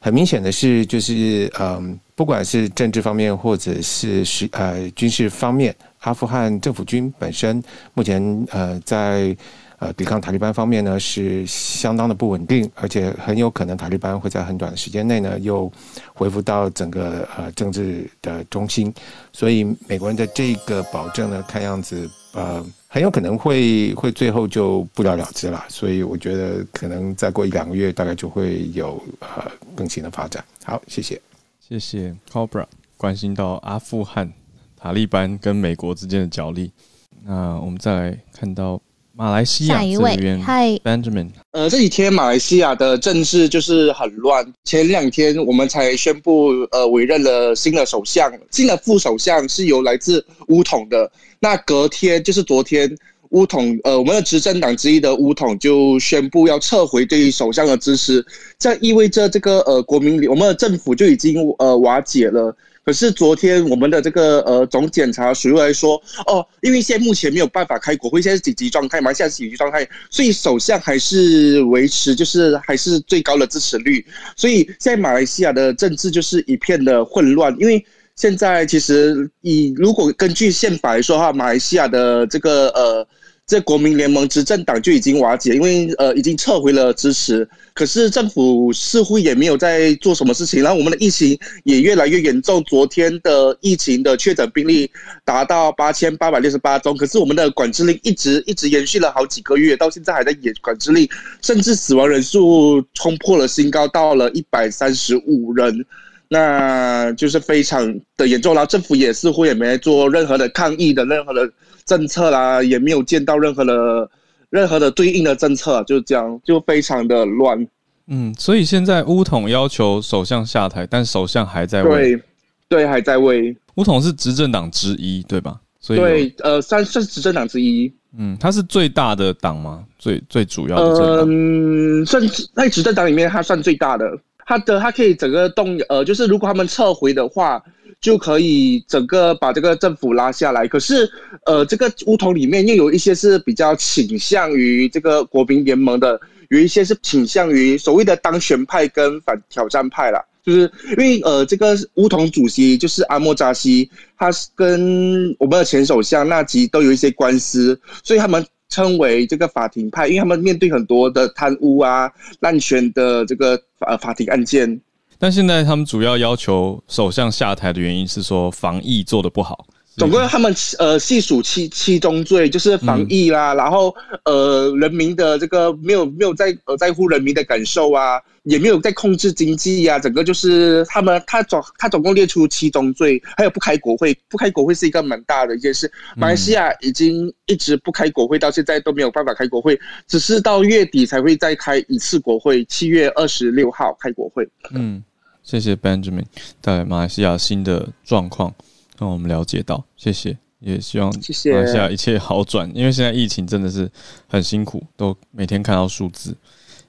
[SPEAKER 3] 很明显的是，就是嗯，不管是政治方面或者是是呃军事方面，阿富汗政府军本身目前呃在。呃，抵抗塔利班方面呢是相当的不稳定，而且很有可能塔利班会在很短的时间内呢又恢复到整个呃政治的中心，所以美国人的这个保证呢，看样子呃很有可能会会最后就不了了之了，所以我觉得可能再过一两个月，大概就会有呃更新的发展。好，谢谢，
[SPEAKER 1] 谢谢 Cobra 关心到阿富汗塔利班跟美国之间的角力，那我们再来看到。马来西亚这边，
[SPEAKER 2] 嗨
[SPEAKER 1] ，Benjamin。
[SPEAKER 4] 呃，这几天马来西亚的政治就是很乱。前两天我们才宣布，呃，委任了新的首相，新的副首相是由来自乌统的。那隔天就是昨天，乌统，呃，我们的执政党之一的乌统就宣布要撤回对于首相的支持，这意味着这个呃国民我们的政府就已经呃瓦解了。可是昨天我们的这个呃总检察署来说，哦，因为现在目前没有办法开国会，现在是紧急状态嘛，现在是紧急状态，所以首相还是维持就是还是最高的支持率，所以现在马来西亚的政治就是一片的混乱，因为现在其实以如果根据宪法来说的话，马来西亚的这个呃。这国民联盟执政党就已经瓦解，因为呃已经撤回了支持。可是政府似乎也没有在做什么事情，然后我们的疫情也越来越严重。昨天的疫情的确诊病例达到八千八百六十八宗，可是我们的管制令一直一直延续了好几个月，到现在还在延管制令，甚至死亡人数冲破了新高，到了一百三十五人，那就是非常的严重。然后政府也似乎也没做任何的抗议的任何的。政策啦，也没有见到任何的、任何的对应的政策，就是这样，就非常的乱。
[SPEAKER 1] 嗯，所以现在乌统要求首相下台，但首相还在位，
[SPEAKER 4] 对，对，还在位。
[SPEAKER 1] 乌统是执政党之一，对吧？所以
[SPEAKER 4] 对，呃，算算是执政党之一。
[SPEAKER 1] 嗯，他是最大的党吗？最最主要的
[SPEAKER 4] 嗯，算在执政党里面，他算最大的。他的他可以整个动，呃，就是如果他们撤回的话。就可以整个把这个政府拉下来。可是，呃，这个乌统里面又有一些是比较倾向于这个国民联盟的，有一些是倾向于所谓的当选派跟反挑战派啦。就是因为呃，这个乌统主席就是阿莫扎西，他是跟我们的前首相纳吉都有一些官司，所以他们称为这个法庭派，因为他们面对很多的贪污啊、滥权的这个呃法庭案件。
[SPEAKER 1] 但现在他们主要要求首相下台的原因是说防疫做的不好。
[SPEAKER 4] 总归他们呃细数七七宗罪，就是防疫啦，然后呃人民的这个没有没有在呃在乎人民的感受啊，也没有在控制经济呀，整个就是他们他总他总共列出七宗罪，还有不开国会，不开国会是一个蛮大的一件事。马来西亚已经一直不开国会，到现在都没有办法开国会，只是到月底才会再开一次国会，七月二十六号开国会。嗯。
[SPEAKER 1] 谢谢 Benjamin 在马来西亚新的状况，让我们了解到。谢谢，也希望马来西亚一切好转。因为现在疫情真的是很辛苦，都每天看到数字。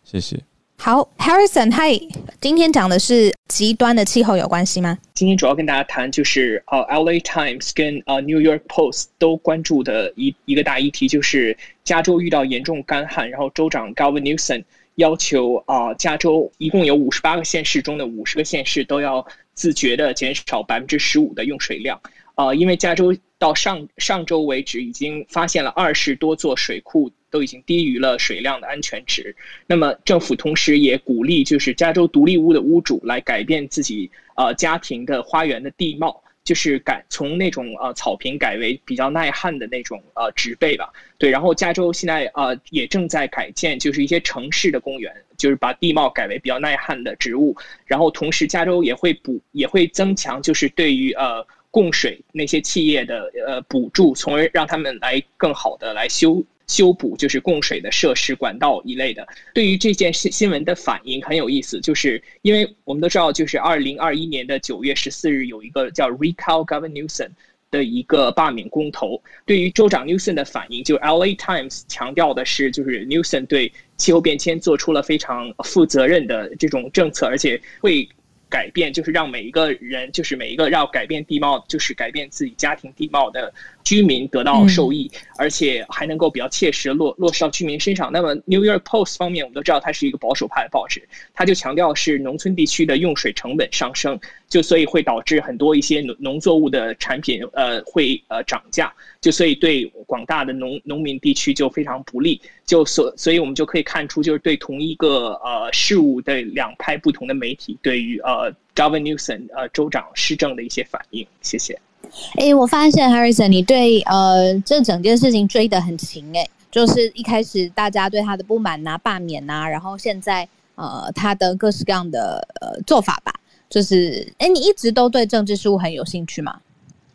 [SPEAKER 1] 谢谢。
[SPEAKER 2] 好，Harrison，嗨，今天讲的是极端的气候有关系吗？
[SPEAKER 5] 今天主要跟大家谈就是呃，LA Times 跟呃 New York Post 都关注的一一个大议题，就是加州遇到严重干旱，然后州长 Gavin Newsom。要求啊，加州一共有五十八个县市中的五十个县市都要自觉的减少百分之十五的用水量呃，因为加州到上上周为止已经发现了二十多座水库都已经低于了水量的安全值。那么政府同时也鼓励就是加州独立屋的屋主来改变自己呃家庭的花园的地貌。就是改从那种呃草坪改为比较耐旱的那种呃植被吧，对。然后加州现在呃也正在改建，就是一些城市的公园，就是把地貌改为比较耐旱的植物。然后同时加州也会补也会增强，就是对于呃供水那些企业的呃补助，从而让他们来更好的来修。修补就是供水的设施、管道一类的。对于这件新新闻的反应很有意思，就是因为我们都知道，就是二零二一年的九月十四日有一个叫 Recall Governor Newsom 的一个罢免公投。对于州长 Newsom 的反应，就 LA Times 强调的是，就是 Newsom 对气候变迁做出了非常负责任的这种政策，而且会。改变就是让每一个人，就是每一个要改变地貌，就是改变自己家庭地貌的居民得到受益，而且还能够比较切实落落实到居民身上。那么 New York Post 方面，我们都知道它是一个保守派的报纸，它就强调是农村地区的用水成本上升，就所以会导致很多一些农农作物的产品呃会呃涨价，就所以对广大的农农民地区就非常不利。就所所以我们就可以看出，就是对同一个呃事物的两派不同的媒体对于呃。Governor Newsom，呃，州长施政的一些反应，谢谢。
[SPEAKER 2] 哎，我发现 Harrison，你对呃这整件事情追得很勤，哎，就是一开始大家对他的不满呐、罢免呐，然后现在呃他的各式各样的呃做法吧，就是哎，你一直都对政治事务很有兴趣吗？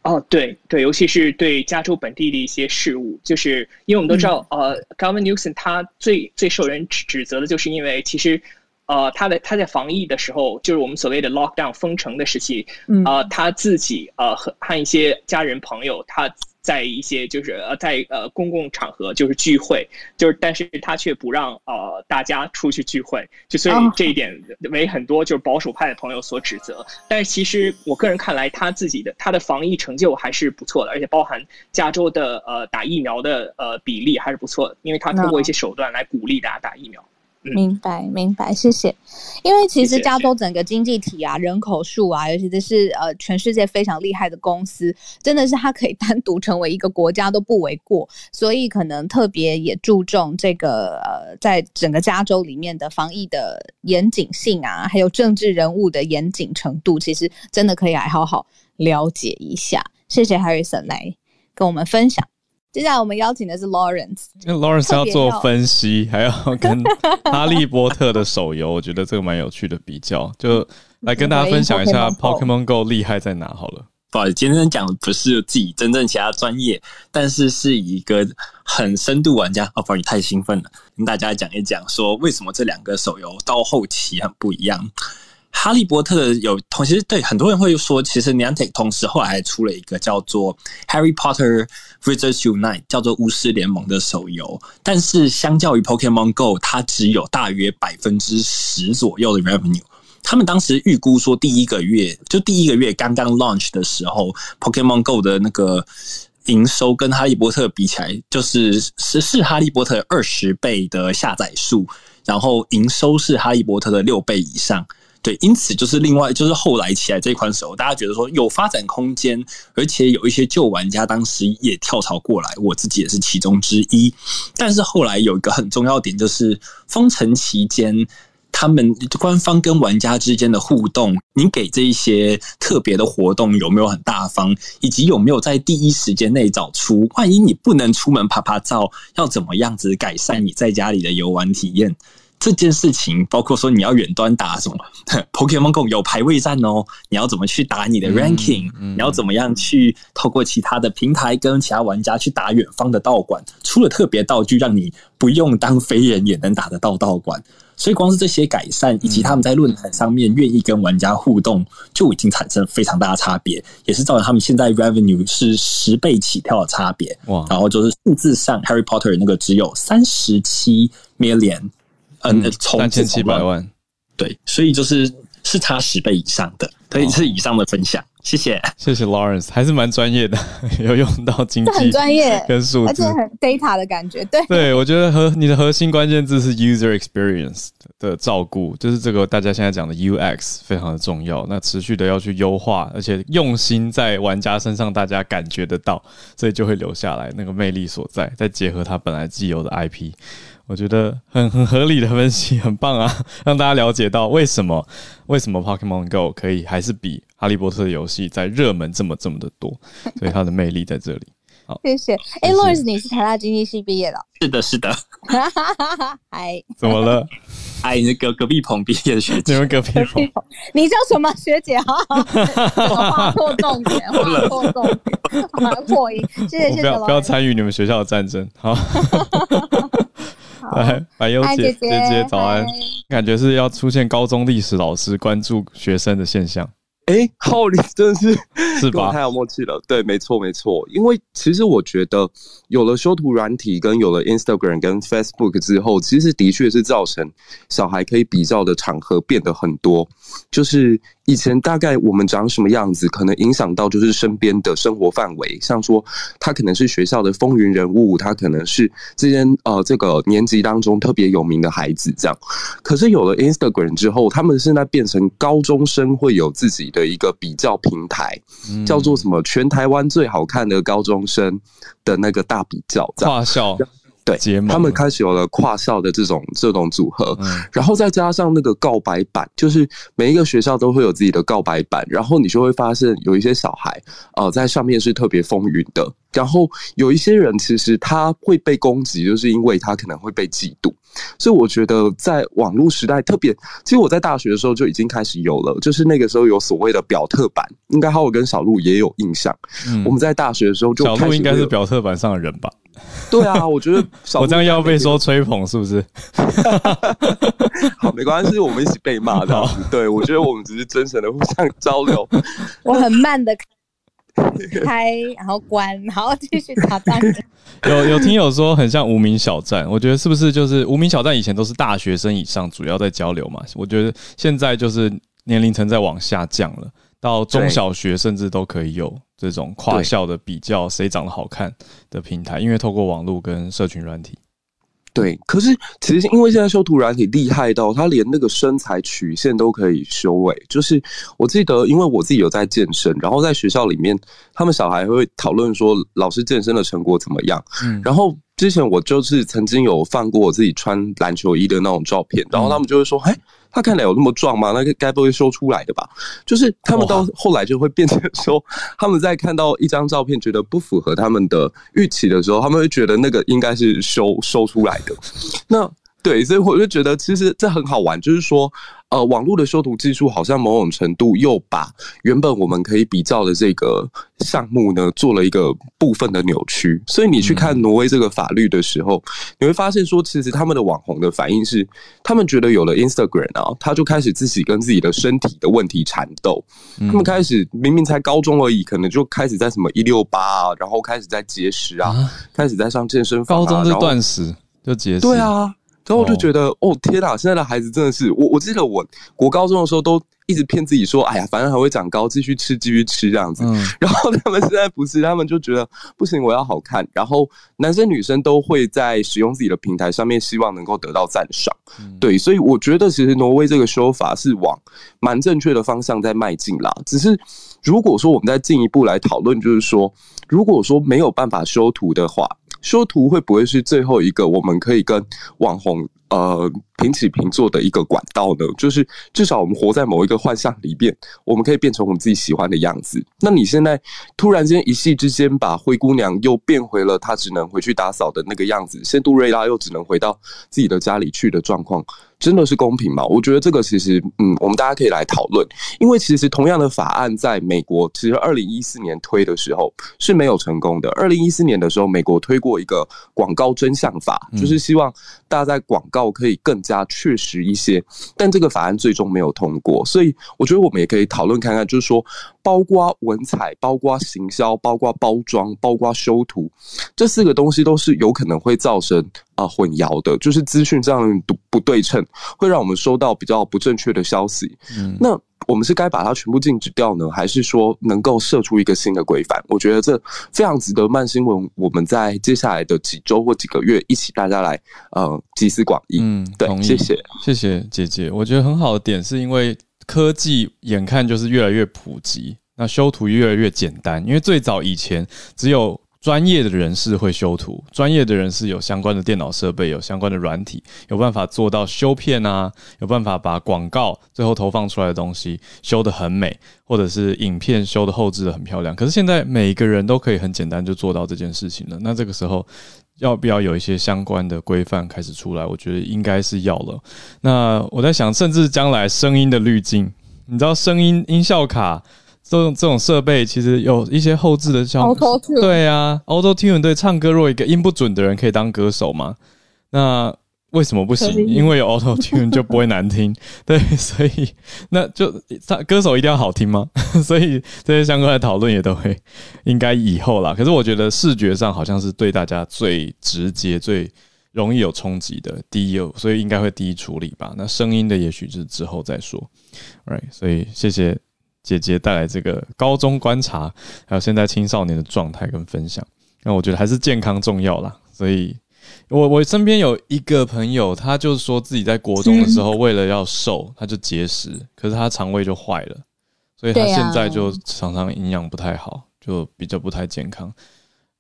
[SPEAKER 5] 哦，对对，尤其是对加州本地的一些事务，就是因为我们都知道，呃，Governor Newsom 他最最受人指指责的就是因为其实。呃，他的他在防疫的时候，就是我们所谓的 lockdown 封城的时期，呃，他自己呃和和一些家人朋友，他在一些就是呃在呃公共场合就是聚会，就是但是他却不让呃大家出去聚会，就所以这一点为很多就是保守派的朋友所指责。但是其实我个人看来，他自己的他的防疫成就还是不错的，而且包含加州的呃打疫苗的呃比例还是不错的，因为他通过一些手段来鼓励大家打疫苗。
[SPEAKER 2] 明白，明白，谢谢。因为其实加州整个经济体啊，人口数啊，尤其这是呃，全世界非常厉害的公司，真的是它可以 [laughs] 单独成为一个国家都不为过。所以可能特别也注重这个呃，在整个加州里面的防疫的严谨性啊，还有政治人物的严谨程度，其实真的可以来好好了解一下。谢谢 Harrison 来跟我们分享。接下来我们邀请的是 Lawrence，
[SPEAKER 1] 因为 Lawrence 要做分析，还要跟 [laughs] 哈利波特的手游，我觉得这个蛮有趣的比较，就来跟大家分享一下 Pokemon Go 厉害在哪好了。
[SPEAKER 6] 不好意思，今天讲的不是自己真正其他专业，但是是一个很深度玩家。哦，不好意思，太兴奋了，跟大家讲一讲，说为什么这两个手游到后期很不一样。哈利波特有同，其实对很多人会说，其实 Niantic 同时后来还出了一个叫做 Harry Potter Wizards Unite，叫做巫师联盟的手游。但是相较于 Pokemon Go，它只有大约百分之十左右的 revenue。他们当时预估说，第一个月就第一个月刚刚 launch 的时候，Pokemon Go 的那个营收跟哈利波特比起来，就是是是哈利波特二十倍的下载数，然后营收是哈利波特的六倍以上。对，因此就是另外就是后来起来这款手，大家觉得说有发展空间，而且有一些旧玩家当时也跳槽过来，我自己也是其中之一。但是后来有一个很重要点，就是封城期间，他们官方跟玩家之间的互动，你给这一些特别的活动有没有很大方，以及有没有在第一时间内找出，万一你不能出门拍拍照，要怎么样子改善你在家里的游玩体验？这件事情包括说你要远端打什么 [laughs] Pokemon Go 有排位战哦，你要怎么去打你的 ranking？你要怎么样去透过其他的平台跟其他玩家去打远方的道馆？出了特别道具让你不用当飞人也能打得到道馆。所以光是这些改善，以及他们在论坛上面愿意跟玩家互动，就已经产生非常大的差别，也是造成他们现在 revenue 是十倍起跳的差别。哇！然后就是数字上 Harry Potter 那个只有三十七 million。嗯，
[SPEAKER 1] 三千七百万，
[SPEAKER 6] 对，所以就是是差十倍以上的。所以是以上的分享，谢谢，
[SPEAKER 1] 谢谢 Lawrence，还是蛮专业的，[laughs] 有用到经济，
[SPEAKER 2] 很专业
[SPEAKER 1] 跟数字，
[SPEAKER 2] 而且很 data 的感觉。对，
[SPEAKER 1] 对我觉得核你的核心关键字是 user experience 的照顾，就是这个大家现在讲的 UX 非常的重要。那持续的要去优化，而且用心在玩家身上，大家感觉得到，所以就会留下来那个魅力所在。再结合它本来既有的 IP。我觉得很很合理的分析，很棒啊！[laughs] 让大家了解到为什么为什么 Pokemon Go 可以还是比哈利波特的游戏在热门这么这么的多，[laughs] 所以它的魅力在这里。好，
[SPEAKER 2] 谢谢。哎，Louis，你是台大经济系毕业的？
[SPEAKER 6] 是的，是的。[laughs]
[SPEAKER 2] 嗨，
[SPEAKER 1] 怎么了？
[SPEAKER 6] 哎，你是隔壁棚毕业的学姐，
[SPEAKER 1] 你们隔壁棚？
[SPEAKER 2] 你叫什么学姐？哈，划破重点，划破重点，破音。谢谢谢谢。
[SPEAKER 1] 不要不要参与你们学校的战争。好。来，白优姐姐姐早安，感觉是要出现高中历史老师关注学生的现象。
[SPEAKER 7] 哎，浩林真的是
[SPEAKER 1] 是吧？
[SPEAKER 7] 太有默契了。对，没错没错。因为其实我觉得有了修图软体，跟有了 Instagram 跟 Facebook 之后，其实的确是造成小孩可以比较的场合变得很多，就是。以前大概我们长什么样子，可能影响到就是身边的生活范围。像说他可能是学校的风云人物，他可能是这间呃这个年级当中特别有名的孩子这样。可是有了 Instagram 之后，他们现在变成高中生会有自己的一个比较平台，叫做什么全台湾最好看的高中生的那个大比较，
[SPEAKER 1] 跨校。
[SPEAKER 7] 对，他们开始有了跨校的这种 [laughs] 这种组合，然后再加上那个告白板，就是每一个学校都会有自己的告白板，然后你就会发现有一些小孩，呃，在上面是特别风云的，然后有一些人其实他会被攻击，就是因为他可能会被嫉妒，所以我觉得在网络时代，特别其实我在大学的时候就已经开始有了，就是那个时候有所谓的表特版，应该我跟小鹿也有印象，我们在大学的时候就
[SPEAKER 1] 小鹿应该是表特版上的人吧。[laughs]
[SPEAKER 7] 对啊，我觉得 [laughs]
[SPEAKER 1] 我这样要被说吹捧是不是？[laughs]
[SPEAKER 7] 好，没关系，我们一起被骂的。对，我觉得我们只是真诚的互相交流。
[SPEAKER 2] 我很慢的开，然后关，然后继续打蛋。
[SPEAKER 1] 有有听友说很像无名小站，我觉得是不是就是无名小站以前都是大学生以上主要在交流嘛？我觉得现在就是年龄层在往下降了。到中小学甚至都可以有这种跨校的比较，谁长得好看的平台，因为透过网络跟社群软体。
[SPEAKER 7] 对，可是其实因为现在修图软体厉害到，他连那个身材曲线都可以修诶。就是我记得，因为我自己有在健身，然后在学校里面，他们小孩会讨论说老师健身的成果怎么样。嗯，然后之前我就是曾经有放过我自己穿篮球衣的那种照片，然后他们就会说，哎。他看起来有那么壮吗？那个该不会修出来的吧？就是他们到后来就会变成说，[laughs] 他们在看到一张照片觉得不符合他们的预期的时候，他们会觉得那个应该是修修出来的。那对，所以我就觉得其实这很好玩，就是说。呃，网络的修图技术好像某种程度又把原本我们可以比较的这个项目呢，做了一个部分的扭曲。所以你去看挪威这个法律的时候，你会发现说，其实他们的网红的反应是，他们觉得有了 Instagram 啊，他就开始自己跟自己的身体的问题缠斗。他们开始明明才高中而已，可能就开始在什么一六八啊，然后开始在节食啊，开始在上健身房，
[SPEAKER 1] 高中就断食就节食，
[SPEAKER 7] 对啊。然后我就觉得，哦天哪！现在的孩子真的是，我我记得我国高中的时候都一直骗自己说，哎呀，反正还会长高，继续吃，继续吃这样子。[laughs] 然后他们现在不是，他们就觉得不行，我要好看。然后男生女生都会在使用自己的平台上面，希望能够得到赞赏。对，所以我觉得其实挪威这个说法是往蛮正确的方向在迈进啦。只是如果说我们再进一步来讨论，就是说，如果说没有办法修图的话。修图会不会是最后一个我们可以跟网红呃平起平坐的一个管道呢？就是至少我们活在某一个幻象里边，我们可以变成我们自己喜欢的样子。那你现在突然间一夕之间把灰姑娘又变回了她只能回去打扫的那个样子，仙杜瑞拉又只能回到自己的家里去的状况。真的是公平吗？我觉得这个其实，嗯，我们大家可以来讨论。因为其实同样的法案在美国，其实二零一四年推的时候是没有成功的。二零一四年的时候，美国推过一个广告真相法，就是希望大家在广告可以更加确实一些。但这个法案最终没有通过，所以我觉得我们也可以讨论看看，就是说，包括文采、包括行销、包括包装、包括修图，这四个东西都是有可能会造成。啊，混淆的，就是资讯这样不不对称，会让我们收到比较不正确的消息。嗯那我们是该把它全部禁止掉呢，还是说能够设出一个新的规范？我觉得这非常值得慢新闻。我们在接下来的几周或几个月，一起大家来呃集思广益。嗯，对，谢谢，
[SPEAKER 1] 谢谢姐姐。我觉得很好的点是因为科技眼看就是越来越普及，那修图越来越简单。因为最早以前只有专业的人士会修图，专业的人士有相关的电脑设备，有相关的软体，有办法做到修片啊，有办法把广告最后投放出来的东西修得很美，或者是影片修的后置的很漂亮。可是现在每一个人都可以很简单就做到这件事情了。那这个时候要不要有一些相关的规范开始出来？我觉得应该是要了。那我在想，甚至将来声音的滤镜，你知道声音音效卡。这种这种设备其实有一些后置的效果，对啊，Auto Tune 对唱歌，若一个音不准的人可以当歌手吗？那为什么不行？因为有 Auto Tune [laughs] 就不会难听，对，所以那就唱歌手一定要好听吗？[laughs] 所以这些相关的讨论也都会应该以后啦。可是我觉得视觉上好像是对大家最直接、最容易有冲击的第一，所以应该会第一处理吧。那声音的也许是之后再说，Right？所以谢谢。姐姐带来这个高中观察，还有现在青少年的状态跟分享，那我觉得还是健康重要啦。所以，我我身边有一个朋友，他就是说自己在国中的时候，为了要瘦，他就节食，可是他肠胃就坏了，所以他现在就常常营养不太好，就比较不太健康。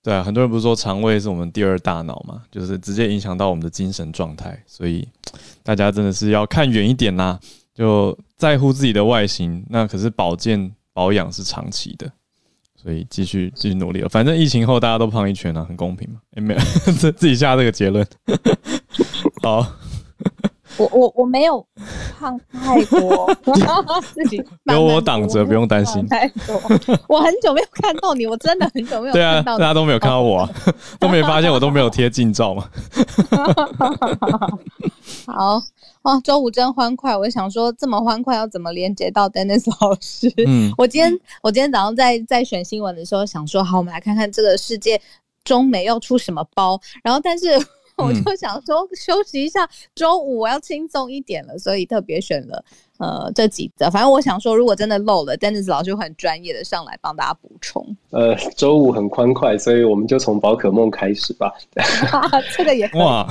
[SPEAKER 1] 对啊，很多人不是说肠胃是我们第二大脑嘛，就是直接影响到我们的精神状态，所以大家真的是要看远一点啦。就在乎自己的外形，那可是保健保养是长期的，所以继续继续努力了。反正疫情后大家都胖一圈了，很公平嘛？没有自 [laughs] 自己下这个结论。[laughs] 好。
[SPEAKER 2] 我我我没有胖太多，[laughs] 自己
[SPEAKER 1] 有我挡着，不用担心。
[SPEAKER 2] 太多，我很久没有看到你，我真的很久没有
[SPEAKER 1] 对啊，大家都没有看到我，[laughs] 都没发现我都没有贴近照嘛。[laughs]
[SPEAKER 2] 好哇，周五真欢快，我想说这么欢快要怎么连接到 Dennis 老师？嗯，我今天我今天早上在在选新闻的时候想说，好，我们来看看这个世界中美要出什么包，然后但是。我就想说休息一下，周五我要轻松一点了，所以特别选了呃这几则。反正我想说，如果真的漏了，Dennis 老师很专业的上来帮大家补充。
[SPEAKER 8] 呃，周五很欢快，所以我们就从宝可梦开始吧。[laughs]
[SPEAKER 2] 这个也哇。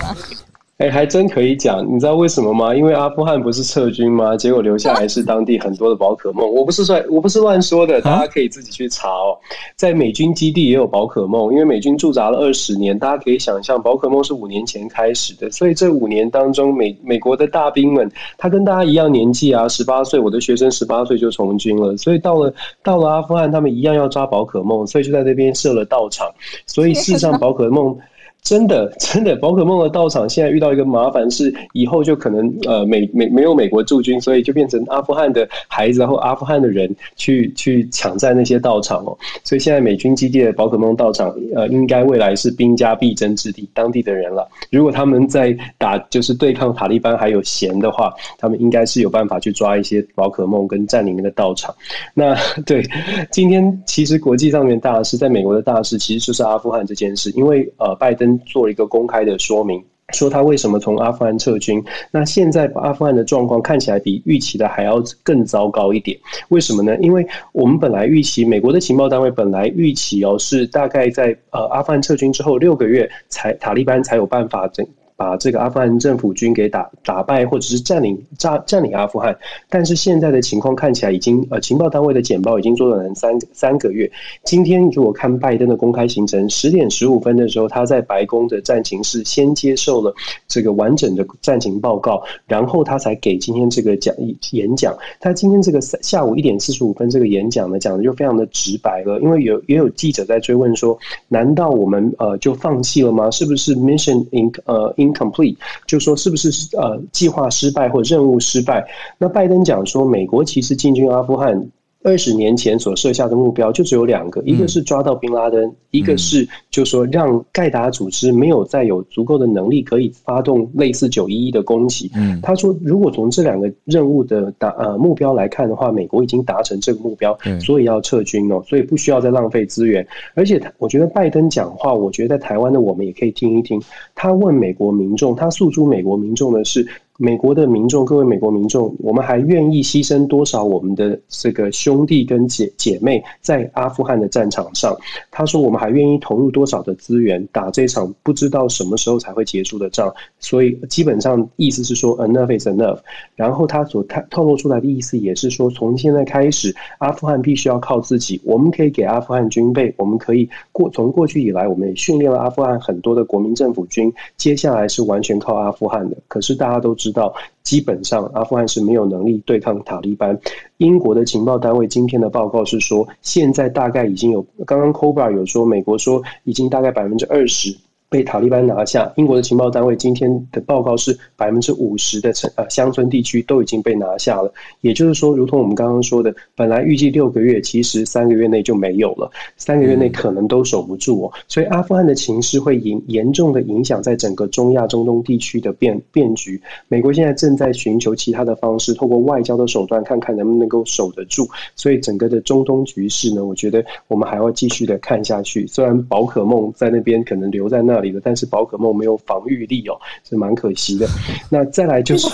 [SPEAKER 8] 哎，还真可以讲，你知道为什么吗？因为阿富汗不是撤军吗？结果留下来是当地很多的宝可梦。我不是说，我不是乱说的，大家可以自己去查哦。在美军基地也有宝可梦，因为美军驻扎了二十年，大家可以想象，宝可梦是五年前开始的，所以这五年当中，美美国的大兵们，他跟大家一样年纪啊，十八岁，我的学生十八岁就从军了，所以到了到了阿富汗，他们一样要抓宝可梦，所以就在那边设了道场。所以事实上，宝可梦。真的，[laughs] 真的，宝可梦的道场现在遇到一个麻烦是，以后就可能呃美美没有美国驻军，所以就变成阿富汗的孩子或阿富汗的人去去抢占那些道场哦。所以现在美军基地的宝可梦道场，呃，应该未来是兵家必争之地，当地的人了。如果他们在打就是对抗塔利班还有闲的话，他们应该是有办法去抓一些宝可梦跟占领那个道场。那 [laughs] 对今天其实国际上面大事，在美国的大事其实就是阿富汗这件事，因为呃拜登。做一个公开的说明，说他为什么从阿富汗撤军。那现在阿富汗的状况看起来比预期的还要更糟糕一点。为什么呢？因为我们本来预期，美国的情报单位本来预期哦，是大概在呃阿富汗撤军之后六个月，才塔利班才有办法整。把这个阿富汗政府军给打打败，或者是占领占占领阿富汗，但是现在的情况看起来已经呃情报单位的简报已经做了三三个月。今天如果看拜登的公开行程，十点十五分的时候，他在白宫的战情室先接受了这个完整的战情报告，然后他才给今天这个讲演讲。他今天这个下午一点四十五分这个演讲呢，讲的就非常的直白了，因为有也有记者在追问说，难道我们呃就放弃了吗？是不是 mission in 呃 in incomplete，就说是不是呃计划失败或任务失败？那拜登讲说，美国其实进军阿富汗。二十年前所设下的目标就只有两个，一个是抓到宾拉登，一个是就说让盖达组织没有再有足够的能力可以发动类似九一一的攻击。嗯他说，如果从这两个任务的达呃目标来看的话，美国已经达成这个目标，所以要撤军哦，所以不需要再浪费资源。而且，我觉得拜登讲话，我觉得在台湾的我们也可以听一听。他问美国民众，他诉诸美国民众的是。美国的民众，各位美国民众，我们还愿意牺牲多少我们的这个兄弟跟姐姐妹在阿富汗的战场上？他说，我们还愿意投入多少的资源打这场不知道什么时候才会结束的仗？所以基本上意思是说，enough is enough。然后他所透透露出来的意思也是说，从现在开始，阿富汗必须要靠自己。我们可以给阿富汗军备，我们可以过从过去以来，我们也训练了阿富汗很多的国民政府军，接下来是完全靠阿富汗的。可是大家都知。知道，基本上阿富汗是没有能力对抗塔利班。英国的情报单位今天的报告是说，现在大概已经有，刚刚 Cobra 有说，美国说已经大概百分之二十。被塔利班拿下，英国的情报单位今天的报告是百分之五十的城呃乡村地区都已经被拿下了。也就是说，如同我们刚刚说的，本来预计六个月，其实三个月内就没有了，三个月内可能都守不住哦。所以阿富汗的情势会严严重的影响在整个中亚中东地区的变变局。美国现在正在寻求其他的方式，透过外交的手段，看看能不能够守得住。所以整个的中东局势呢，我觉得我们还要继续的看下去。虽然宝可梦在那边可能留在那。那里的，但是宝可梦没有防御力哦，是蛮可惜的。[laughs] 那再来就是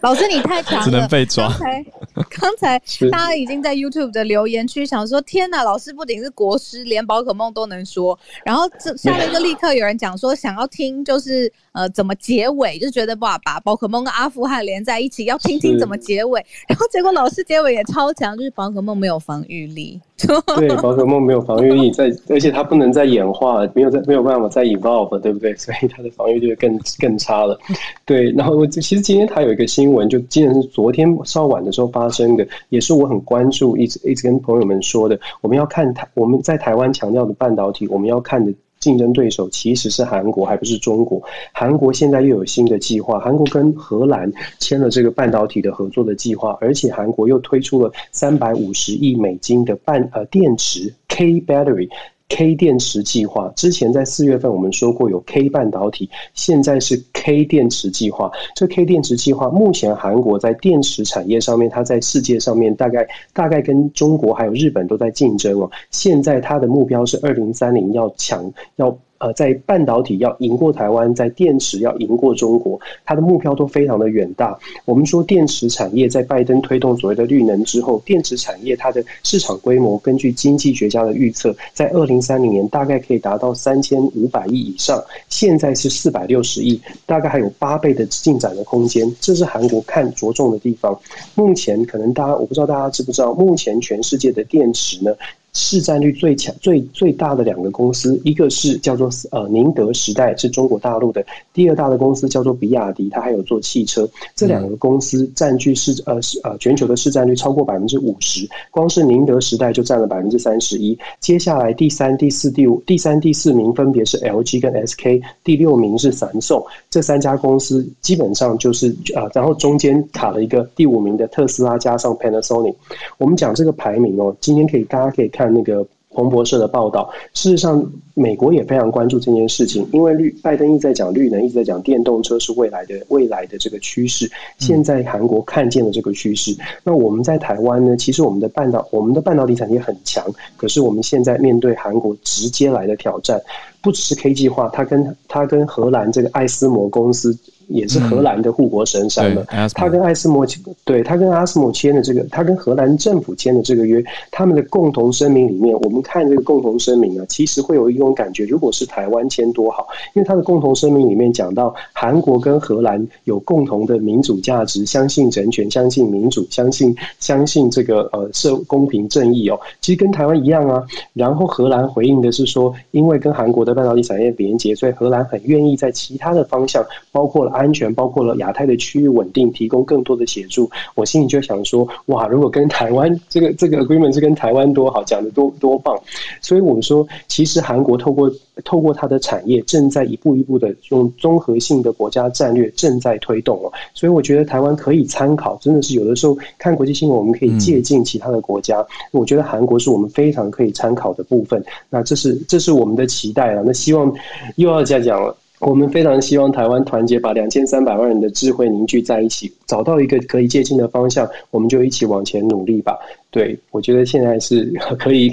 [SPEAKER 2] 老师，你太强了，
[SPEAKER 1] 只能被抓。
[SPEAKER 2] 刚才刚才 [laughs] 大家已经在 YouTube 的留言区想说：天哪，老师不仅是国师，连宝可梦都能说。然后这下面就立刻有人讲说，想要听就是呃怎么结尾，就觉得不好把宝可梦跟阿富汗连在一起，要听听怎么结尾。然后结果老师结尾也超强，就是宝可梦没有防御力。
[SPEAKER 8] 对，[laughs] 宝可梦没有防御力，在而且它不能再演化，没有在没有办法再 evolve，对不对？[laughs] 所以它的防御力更更差了。[laughs] 对，然后其实今天它有一个新闻，就竟然是昨天稍晚的时候发生的，也是我很关注，一直一直跟朋友们说的。我们要看台，我们在台湾强调的半导体，我们要看的。竞争对手其实是韩国，还不是中国。韩国现在又有新的计划，韩国跟荷兰签了这个半导体的合作的计划，而且韩国又推出了三百五十亿美金的半呃电池 K battery。K 电池计划之前在四月份我们说过有 K 半导体，现在是 K 电池计划。这 K 电池计划目前韩国在电池产业上面，它在世界上面大概大概跟中国还有日本都在竞争哦。现在它的目标是二零三零要抢要。呃，在半导体要赢过台湾，在电池要赢过中国，它的目标都非常的远大。我们说电池产业在拜登推动所谓的绿能之后，电池产业它的市场规模，根据经济学家的预测，在二零三零年大概可以达到三千五百亿以上，现在是四百六十亿，大概还有八倍的进展的空间。这是韩国看着重的地方。目前可能大家我不知道大家知不知道，目前全世界的电池呢？市占率最强、最最大的两个公司，一个是叫做呃宁德时代，是中国大陆的；第二大的公司叫做比亚迪，它还有做汽车。这两个公司占据市呃呃全球的市占率超过百分之五十，光是宁德时代就占了百分之三十一。接下来第三、第四、第五、第三、第四名分别是 LG 跟 SK，第六名是三送。这三家公司基本上就是啊，然后中间卡了一个第五名的特斯拉，加上 Panasonic。我们讲这个排名哦，今天可以大家可以看。看那个彭博社的报道，事实上，美国也非常关注这件事情，因为绿拜登一直在讲绿能，一直在讲电动车是未来的未来的这个趋势。现在韩国看见了这个趋势，那我们在台湾呢？其实我们的半导我们的半导体产业很强，可是我们现在面对韩国直接来的挑战，不只是 K 计划，它跟它跟荷兰这个爱斯摩公司。也是荷兰的护国神山了。他跟艾斯摩对他跟阿斯莫签的这个，他跟荷兰政府签的这个约，他们的共同声明里面，我们看这个共同声明啊，其实会有一种感觉，如果是台湾签多好，因为他的共同声明里面讲到，韩国跟荷兰有共同的民主价值，相信人权，相信民主，相信相信这个呃社公平正义哦，其实跟台湾一样啊。然后荷兰回应的是说，因为跟韩国的半导体产业连接，所以荷兰很愿意在其他的方向，包括了。安全包括了亚太的区域稳定，提供更多的协助。我心里就想说，哇，如果跟台湾这个这个 agreement 是跟台湾多好，讲的多多棒。所以我们说，其实韩国透过透过它的产业，正在一步一步的用综合性的国家战略正在推动哦。所以我觉得台湾可以参考，真的是有的时候看国际新闻，我们可以借鉴其他的国家。我觉得韩国是我们非常可以参考的部分。那这是这是我们的期待了。那希望又要再讲了。我们非常希望台湾团结，把两千三百万人的智慧凝聚在一起，找到一个可以接近的方向，我们就一起往前努力吧。对我觉得现在是 [laughs] 可以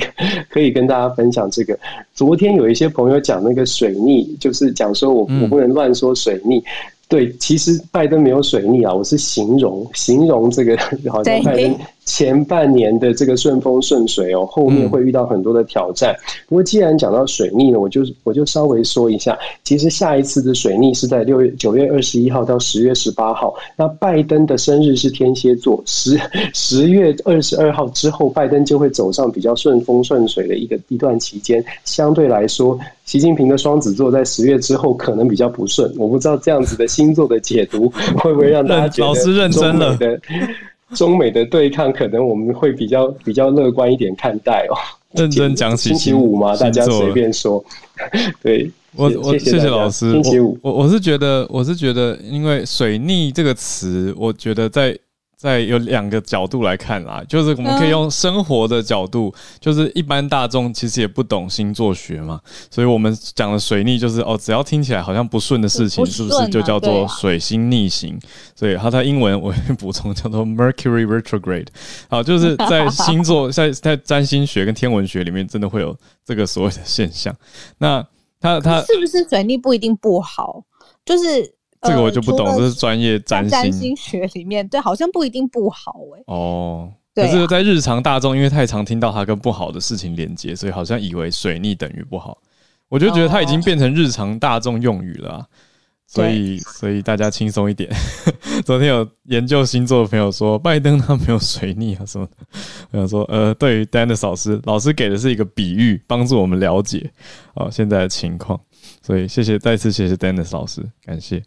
[SPEAKER 8] 可以跟大家分享这个。昨天有一些朋友讲那个水逆，就是讲说我我不能乱说水逆。对，其实拜登没有水逆啊，我是形容形容这个 [laughs] 好像拜登。前半年的这个顺风顺水哦，后面会遇到很多的挑战。不过既然讲到水逆呢，我就我就稍微说一下，其实下一次的水逆是在六月九月二十一号到十月十八号。那拜登的生日是天蝎座，十十月二十二号之后，拜登就会走上比较顺风顺水的一个一段期间。相对来说，习近平的双子座在十月之后可能比较不顺。我不知道这样子的星座的解读会不会让大家觉得
[SPEAKER 1] 老师认真了
[SPEAKER 8] 的。中美的对抗，可能我们会比较比较乐观一点看待哦。
[SPEAKER 1] 认真讲起
[SPEAKER 8] 星期五嘛，大家随便说。对，
[SPEAKER 1] 我我谢谢老师。
[SPEAKER 8] 星期五，
[SPEAKER 1] 我我是觉得，我是觉得，因为水逆这个词，我觉得在。在有两个角度来看啦，就是我们可以用生活的角度，就是一般大众其实也不懂星座学嘛，所以我们讲的水逆就是哦，只要听起来好像不顺的事情，是不是就叫做水星逆行？所以它的英文我会补充叫做 Mercury retrograde。好，就是在星座 [laughs] 在在占星学跟天文学里面，真的会有这个所谓的现象。那它它
[SPEAKER 2] 是不是水逆不一定不好？就是。
[SPEAKER 1] 这个我就不懂，这是专业占
[SPEAKER 2] 星学里面，对，好像不一定不好哎。
[SPEAKER 1] 哦，可是，在日常大众，因为太常听到它跟不好的事情连接，所以好像以为水逆等于不好。我就觉得它已经变成日常大众用语了，所以，所以大家轻松一点。[laughs] 昨天有研究星座的朋友说，拜登他没有水逆啊什么的。我想说，呃，对于 Dennis 老师，老师给的是一个比喻，帮助我们了解哦现在的情况。所以，谢谢，再次谢谢 Dennis 老师，感谢。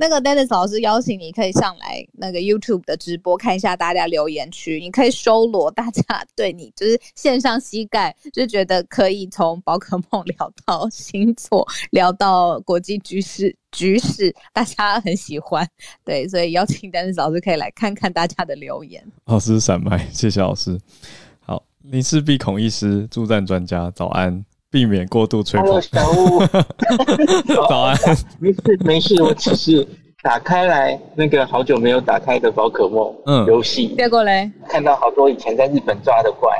[SPEAKER 2] 那个 Dennis 老师邀请你可以上来那个 YouTube 的直播看一下大家留言区，你可以收罗大家对你就是线上膝盖，就觉得可以从宝可梦聊到星座，聊到国际局势局势，大家很喜欢。对，所以邀请 Dennis 老师可以来看看大家的留言。
[SPEAKER 1] 老师闪麦，谢谢老师。好，你是鼻孔医师助战专家，早安。避免过度吹捧。
[SPEAKER 9] 小屋，[laughs]
[SPEAKER 1] 早安。
[SPEAKER 9] 没事没事，我只是打开来那个好久没有打开的宝可梦游戏，
[SPEAKER 2] 结果嘞，
[SPEAKER 9] 看到好多以前在日本抓的怪，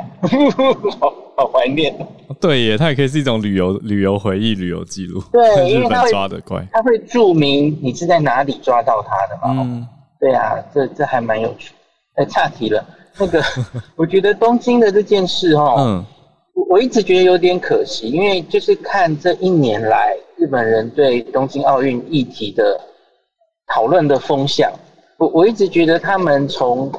[SPEAKER 9] 好 [laughs] 好怀念。
[SPEAKER 1] 对耶，它也可以是一种旅游旅游回忆、旅游记录。
[SPEAKER 9] 对，[laughs]
[SPEAKER 1] 日本抓的怪，
[SPEAKER 9] 它会注明你是在哪里抓到它的嘛？嗯，对啊，这这还蛮有趣。哎，岔题了。那个，我觉得东京的这件事哈，嗯。我一直觉得有点可惜，因为就是看这一年来日本人对东京奥运议题的讨论的风向，我我一直觉得他们从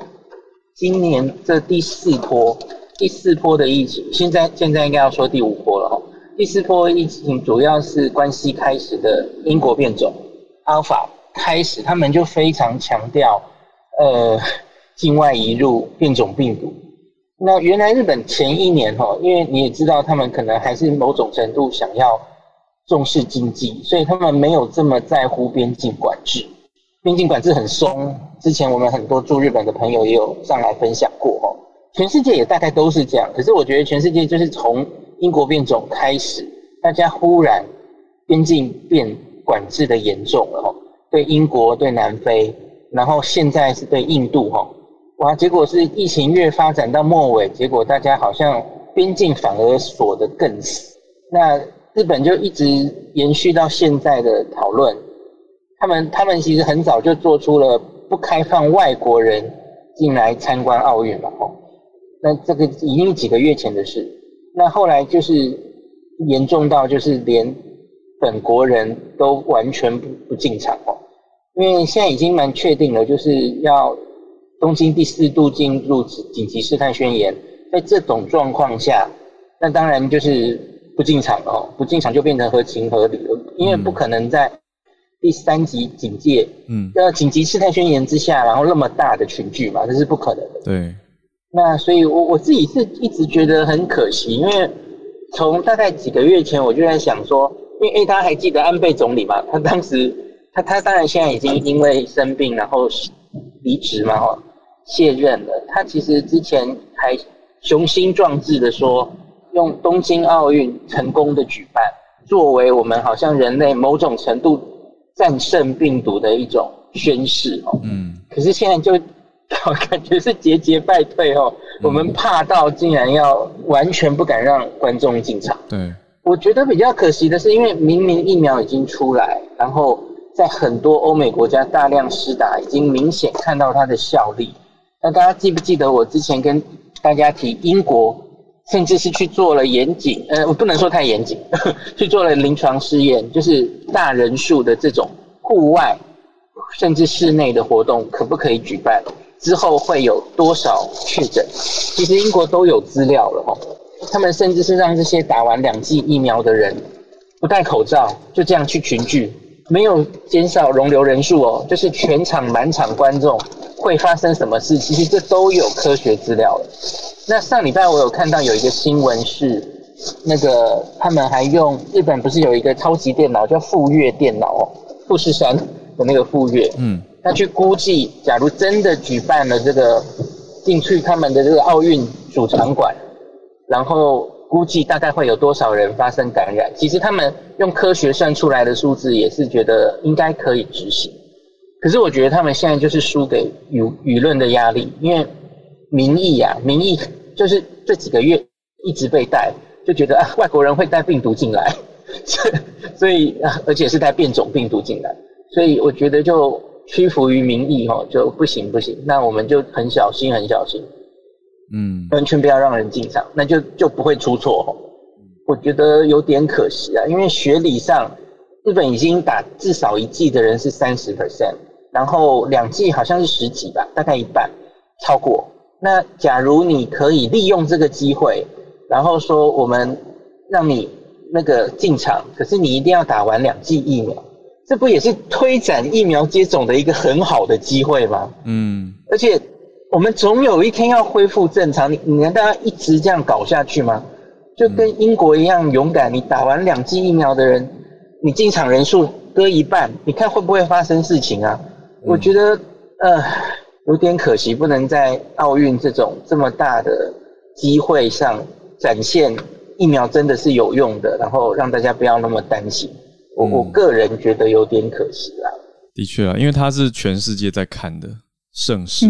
[SPEAKER 9] 今年这第四波第四波的疫情，现在现在应该要说第五波了哈。第四波疫情主要是关系开始的英国变种阿尔法开始，他们就非常强调呃境外移入变种病毒。那原来日本前一年哈，因为你也知道，他们可能还是某种程度想要重视经济，所以他们没有这么在乎边境管制。边境管制很松，之前我们很多住日本的朋友也有上来分享过哈。全世界也大概都是这样，可是我觉得全世界就是从英国变种开始，大家忽然边境变管制的严重了哈。对英国、对南非，然后现在是对印度哈。哇！结果是疫情越发展到末尾，结果大家好像边境反而锁得更死。那日本就一直延续到现在的讨论，他们他们其实很早就做出了不开放外国人进来参观奥运了哦。那这个已经几个月前的事。那后来就是严重到就是连本国人都完全不不进场哦，因为现在已经蛮确定了，就是要。东京第四度进入紧急事态宣言，在这种状况下，那当然就是不进场哦，不进场就变成合情合理了，因为不可能在第三级警戒，嗯，要紧急事态宣言之下，然后那么大的群聚嘛，这是不可能的。
[SPEAKER 1] 对，
[SPEAKER 9] 那所以，我我自己是一直觉得很可惜，因为从大概几个月前我就在想说，因为大家还记得安倍总理嘛，他当时他他当然现在已经因为生病然后离职嘛，哈。卸任了，他其实之前还雄心壮志的说，用东京奥运成功的举办，作为我们好像人类某种程度战胜病毒的一种宣誓哦。嗯。可是现在就 [laughs] 感觉是节节败退哦，我们怕到竟然要完全不敢让观众进场。
[SPEAKER 1] 对。
[SPEAKER 9] 我觉得比较可惜的是，因为明明疫苗已经出来，然后在很多欧美国家大量施打，已经明显看到它的效力。那大家记不记得我之前跟大家提，英国甚至是去做了严谨，呃，我不能说太严谨，[laughs] 去做了临床试验，就是大人数的这种户外甚至室内的活动可不可以举办？之后会有多少确诊？其实英国都有资料了哦。他们甚至是让这些打完两剂疫苗的人不戴口罩，就这样去群聚，没有减少容留人数哦，就是全场满场观众会发生什么事？其实这都有科学资料了。那上礼拜我有看到有一个新闻是，那个他们还用日本不是有一个超级电脑叫富岳电脑哦，富士山的那个富岳，嗯。他去估计，假如真的举办了这个进去他们的这个奥运主场馆，然后估计大概会有多少人发生感染？其实他们用科学算出来的数字也是觉得应该可以执行。可是我觉得他们现在就是输给舆舆论的压力，因为民意啊，民意就是这几个月一直被带，就觉得啊外国人会带病毒进来，[laughs] 所以啊而且是带变种病毒进来，所以我觉得就。屈服于民意哈就不行不行，那我们就很小心很小心，嗯，完全不要让人进场，那就就不会出错。我觉得有点可惜啊，因为学理上日本已经打至少一剂的人是三十 percent，然后两剂好像是十几吧，大概一半超过。那假如你可以利用这个机会，然后说我们让你那个进场，可是你一定要打完两剂疫苗。这不也是推展疫苗接种的一个很好的机会吗？嗯，而且我们总有一天要恢复正常，你你难道要一直这样搞下去吗？就跟英国一样勇敢，你打完两剂疫苗的人，你进场人数割一半，你看会不会发生事情啊？我觉得呃有点可惜，不能在奥运这种这么大的机会上展现疫苗真的是有用的，然后让大家不要那么担心。我我个人觉得有点可惜啦。
[SPEAKER 1] 的确啊，因为它是全世界在看的盛事，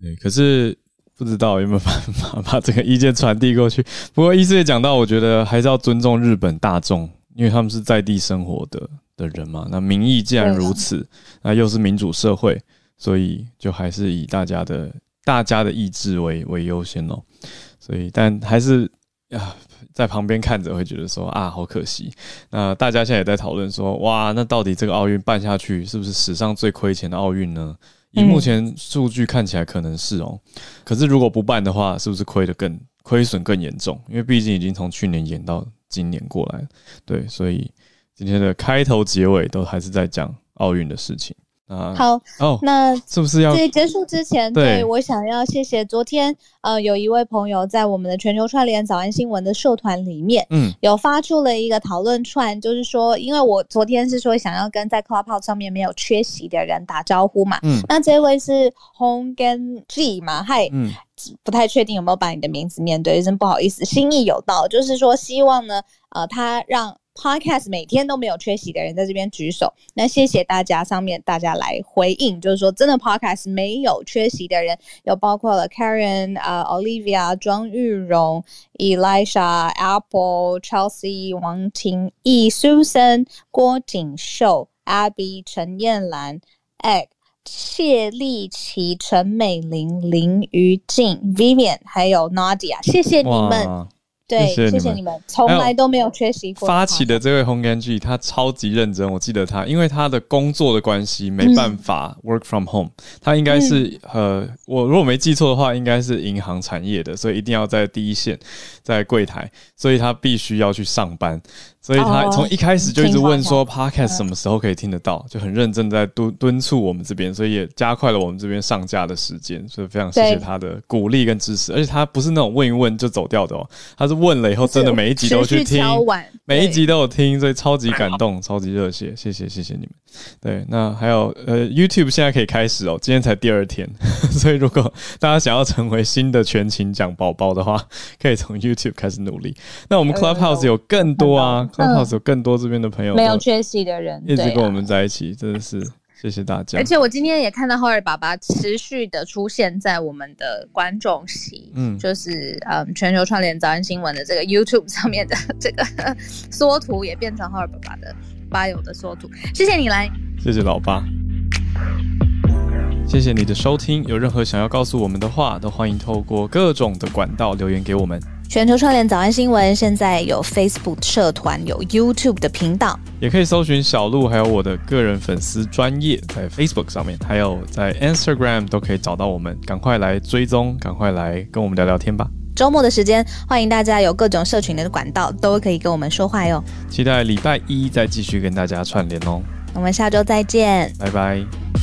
[SPEAKER 1] 对。可是不知道有没有办法 [laughs] 把这个意见传递过去。不过医师也讲到，我觉得还是要尊重日本大众，因为他们是在地生活的的人嘛。那民意既然如此，那又是民主社会，所以就还是以大家的大家的意志为为优先哦。所以，但还是啊。在旁边看着会觉得说啊，好可惜。那大家现在也在讨论说，哇，那到底这个奥运办下去是不是史上最亏钱的奥运呢？以目前数据看起来可能是哦。可是如果不办的话，是不是亏的更亏损更严重？因为毕竟已经从去年演到今年过来，对，所以今天的开头结尾都还是在讲奥运的事情。
[SPEAKER 2] 啊好哦，那
[SPEAKER 1] 是不是要
[SPEAKER 2] 在结束之前，对我想要谢谢昨天呃，有一位朋友在我们的全球串联早安新闻的社团里面，嗯，有发出了一个讨论串，就是说，因为我昨天是说想要跟在 Clubhouse 上面没有缺席的人打招呼嘛，嗯，那这位是 Hong Gen G 嘛，嗨，嗯，不太确定有没有把你的名字念对，真不好意思，心意有道，就是说希望呢，呃，他让。Podcast 每天都没有缺席的人在这边举手，那谢谢大家。上面大家来回应，就是说真的，Podcast 没有缺席的人，有包括了 Karen 啊、Olivia、庄玉荣、Elisha、Apple、Chelsea、王婷义、Susan、郭锦秀、Abby、陈燕兰、Egg、谢丽琪、陈美玲、林于静、Vivian，还有 Nadia，谢谢你们。对，谢谢你们，从来都没有缺席过。
[SPEAKER 1] 发起的这位红根 G，他超级认真，我记得他，因为他的工作的关系，没办法 work from home。他应该是呃，我如果没记错的话，应该是银行产业的，所以一定要在第一线，在柜台，所以他必须要去上班。所以他从一开始就一直问说，Podcast 什么时候可以听得到，就很认真在敦敦促我们这边，所以也加快了我们这边上架的时间。所以非常谢谢他的鼓励跟支持，而且他不是那种问一问就走掉的哦，他是问了以后真的每一集都去听，每一集都有听，所以超级感动，超级热血，谢谢谢谢你们。对，那还有呃，YouTube 现在可以开始哦，今天才第二天，[laughs] 所以如果大家想要成为新的全勤奖宝宝的话，可以从 YouTube 开始努力。那我们 Clubhouse 有更多啊。Clubhouse 有更多这边的朋友，
[SPEAKER 2] 没有缺席的人，
[SPEAKER 1] 一直跟我们在一起，真的是谢谢大家。
[SPEAKER 2] 而且我今天也看到浩尔爸爸持续的出现在我们的观众席，嗯，就是嗯全球串联早安新闻的这个 YouTube 上面的 [laughs] 这个 [laughs] 缩图也变成浩尔爸爸的 bio 的缩图。谢谢你来
[SPEAKER 1] 谢谢老八。谢谢你的收听，有任何想要告诉我们的话，都欢迎透过各种的管道留言给我们。
[SPEAKER 2] 全球串联早安新闻现在有 Facebook 社团，有 YouTube 的频道，
[SPEAKER 1] 也可以搜寻小鹿，还有我的个人粉丝专业，在 Facebook 上面，还有在 Instagram 都可以找到我们。赶快来追踪，赶快来跟我们聊聊天吧。
[SPEAKER 2] 周末的时间，欢迎大家有各种社群的管道都可以跟我们说话哟。
[SPEAKER 1] 期待礼拜一再继续跟大家串联哦。
[SPEAKER 2] 我们下周再见，
[SPEAKER 1] 拜拜。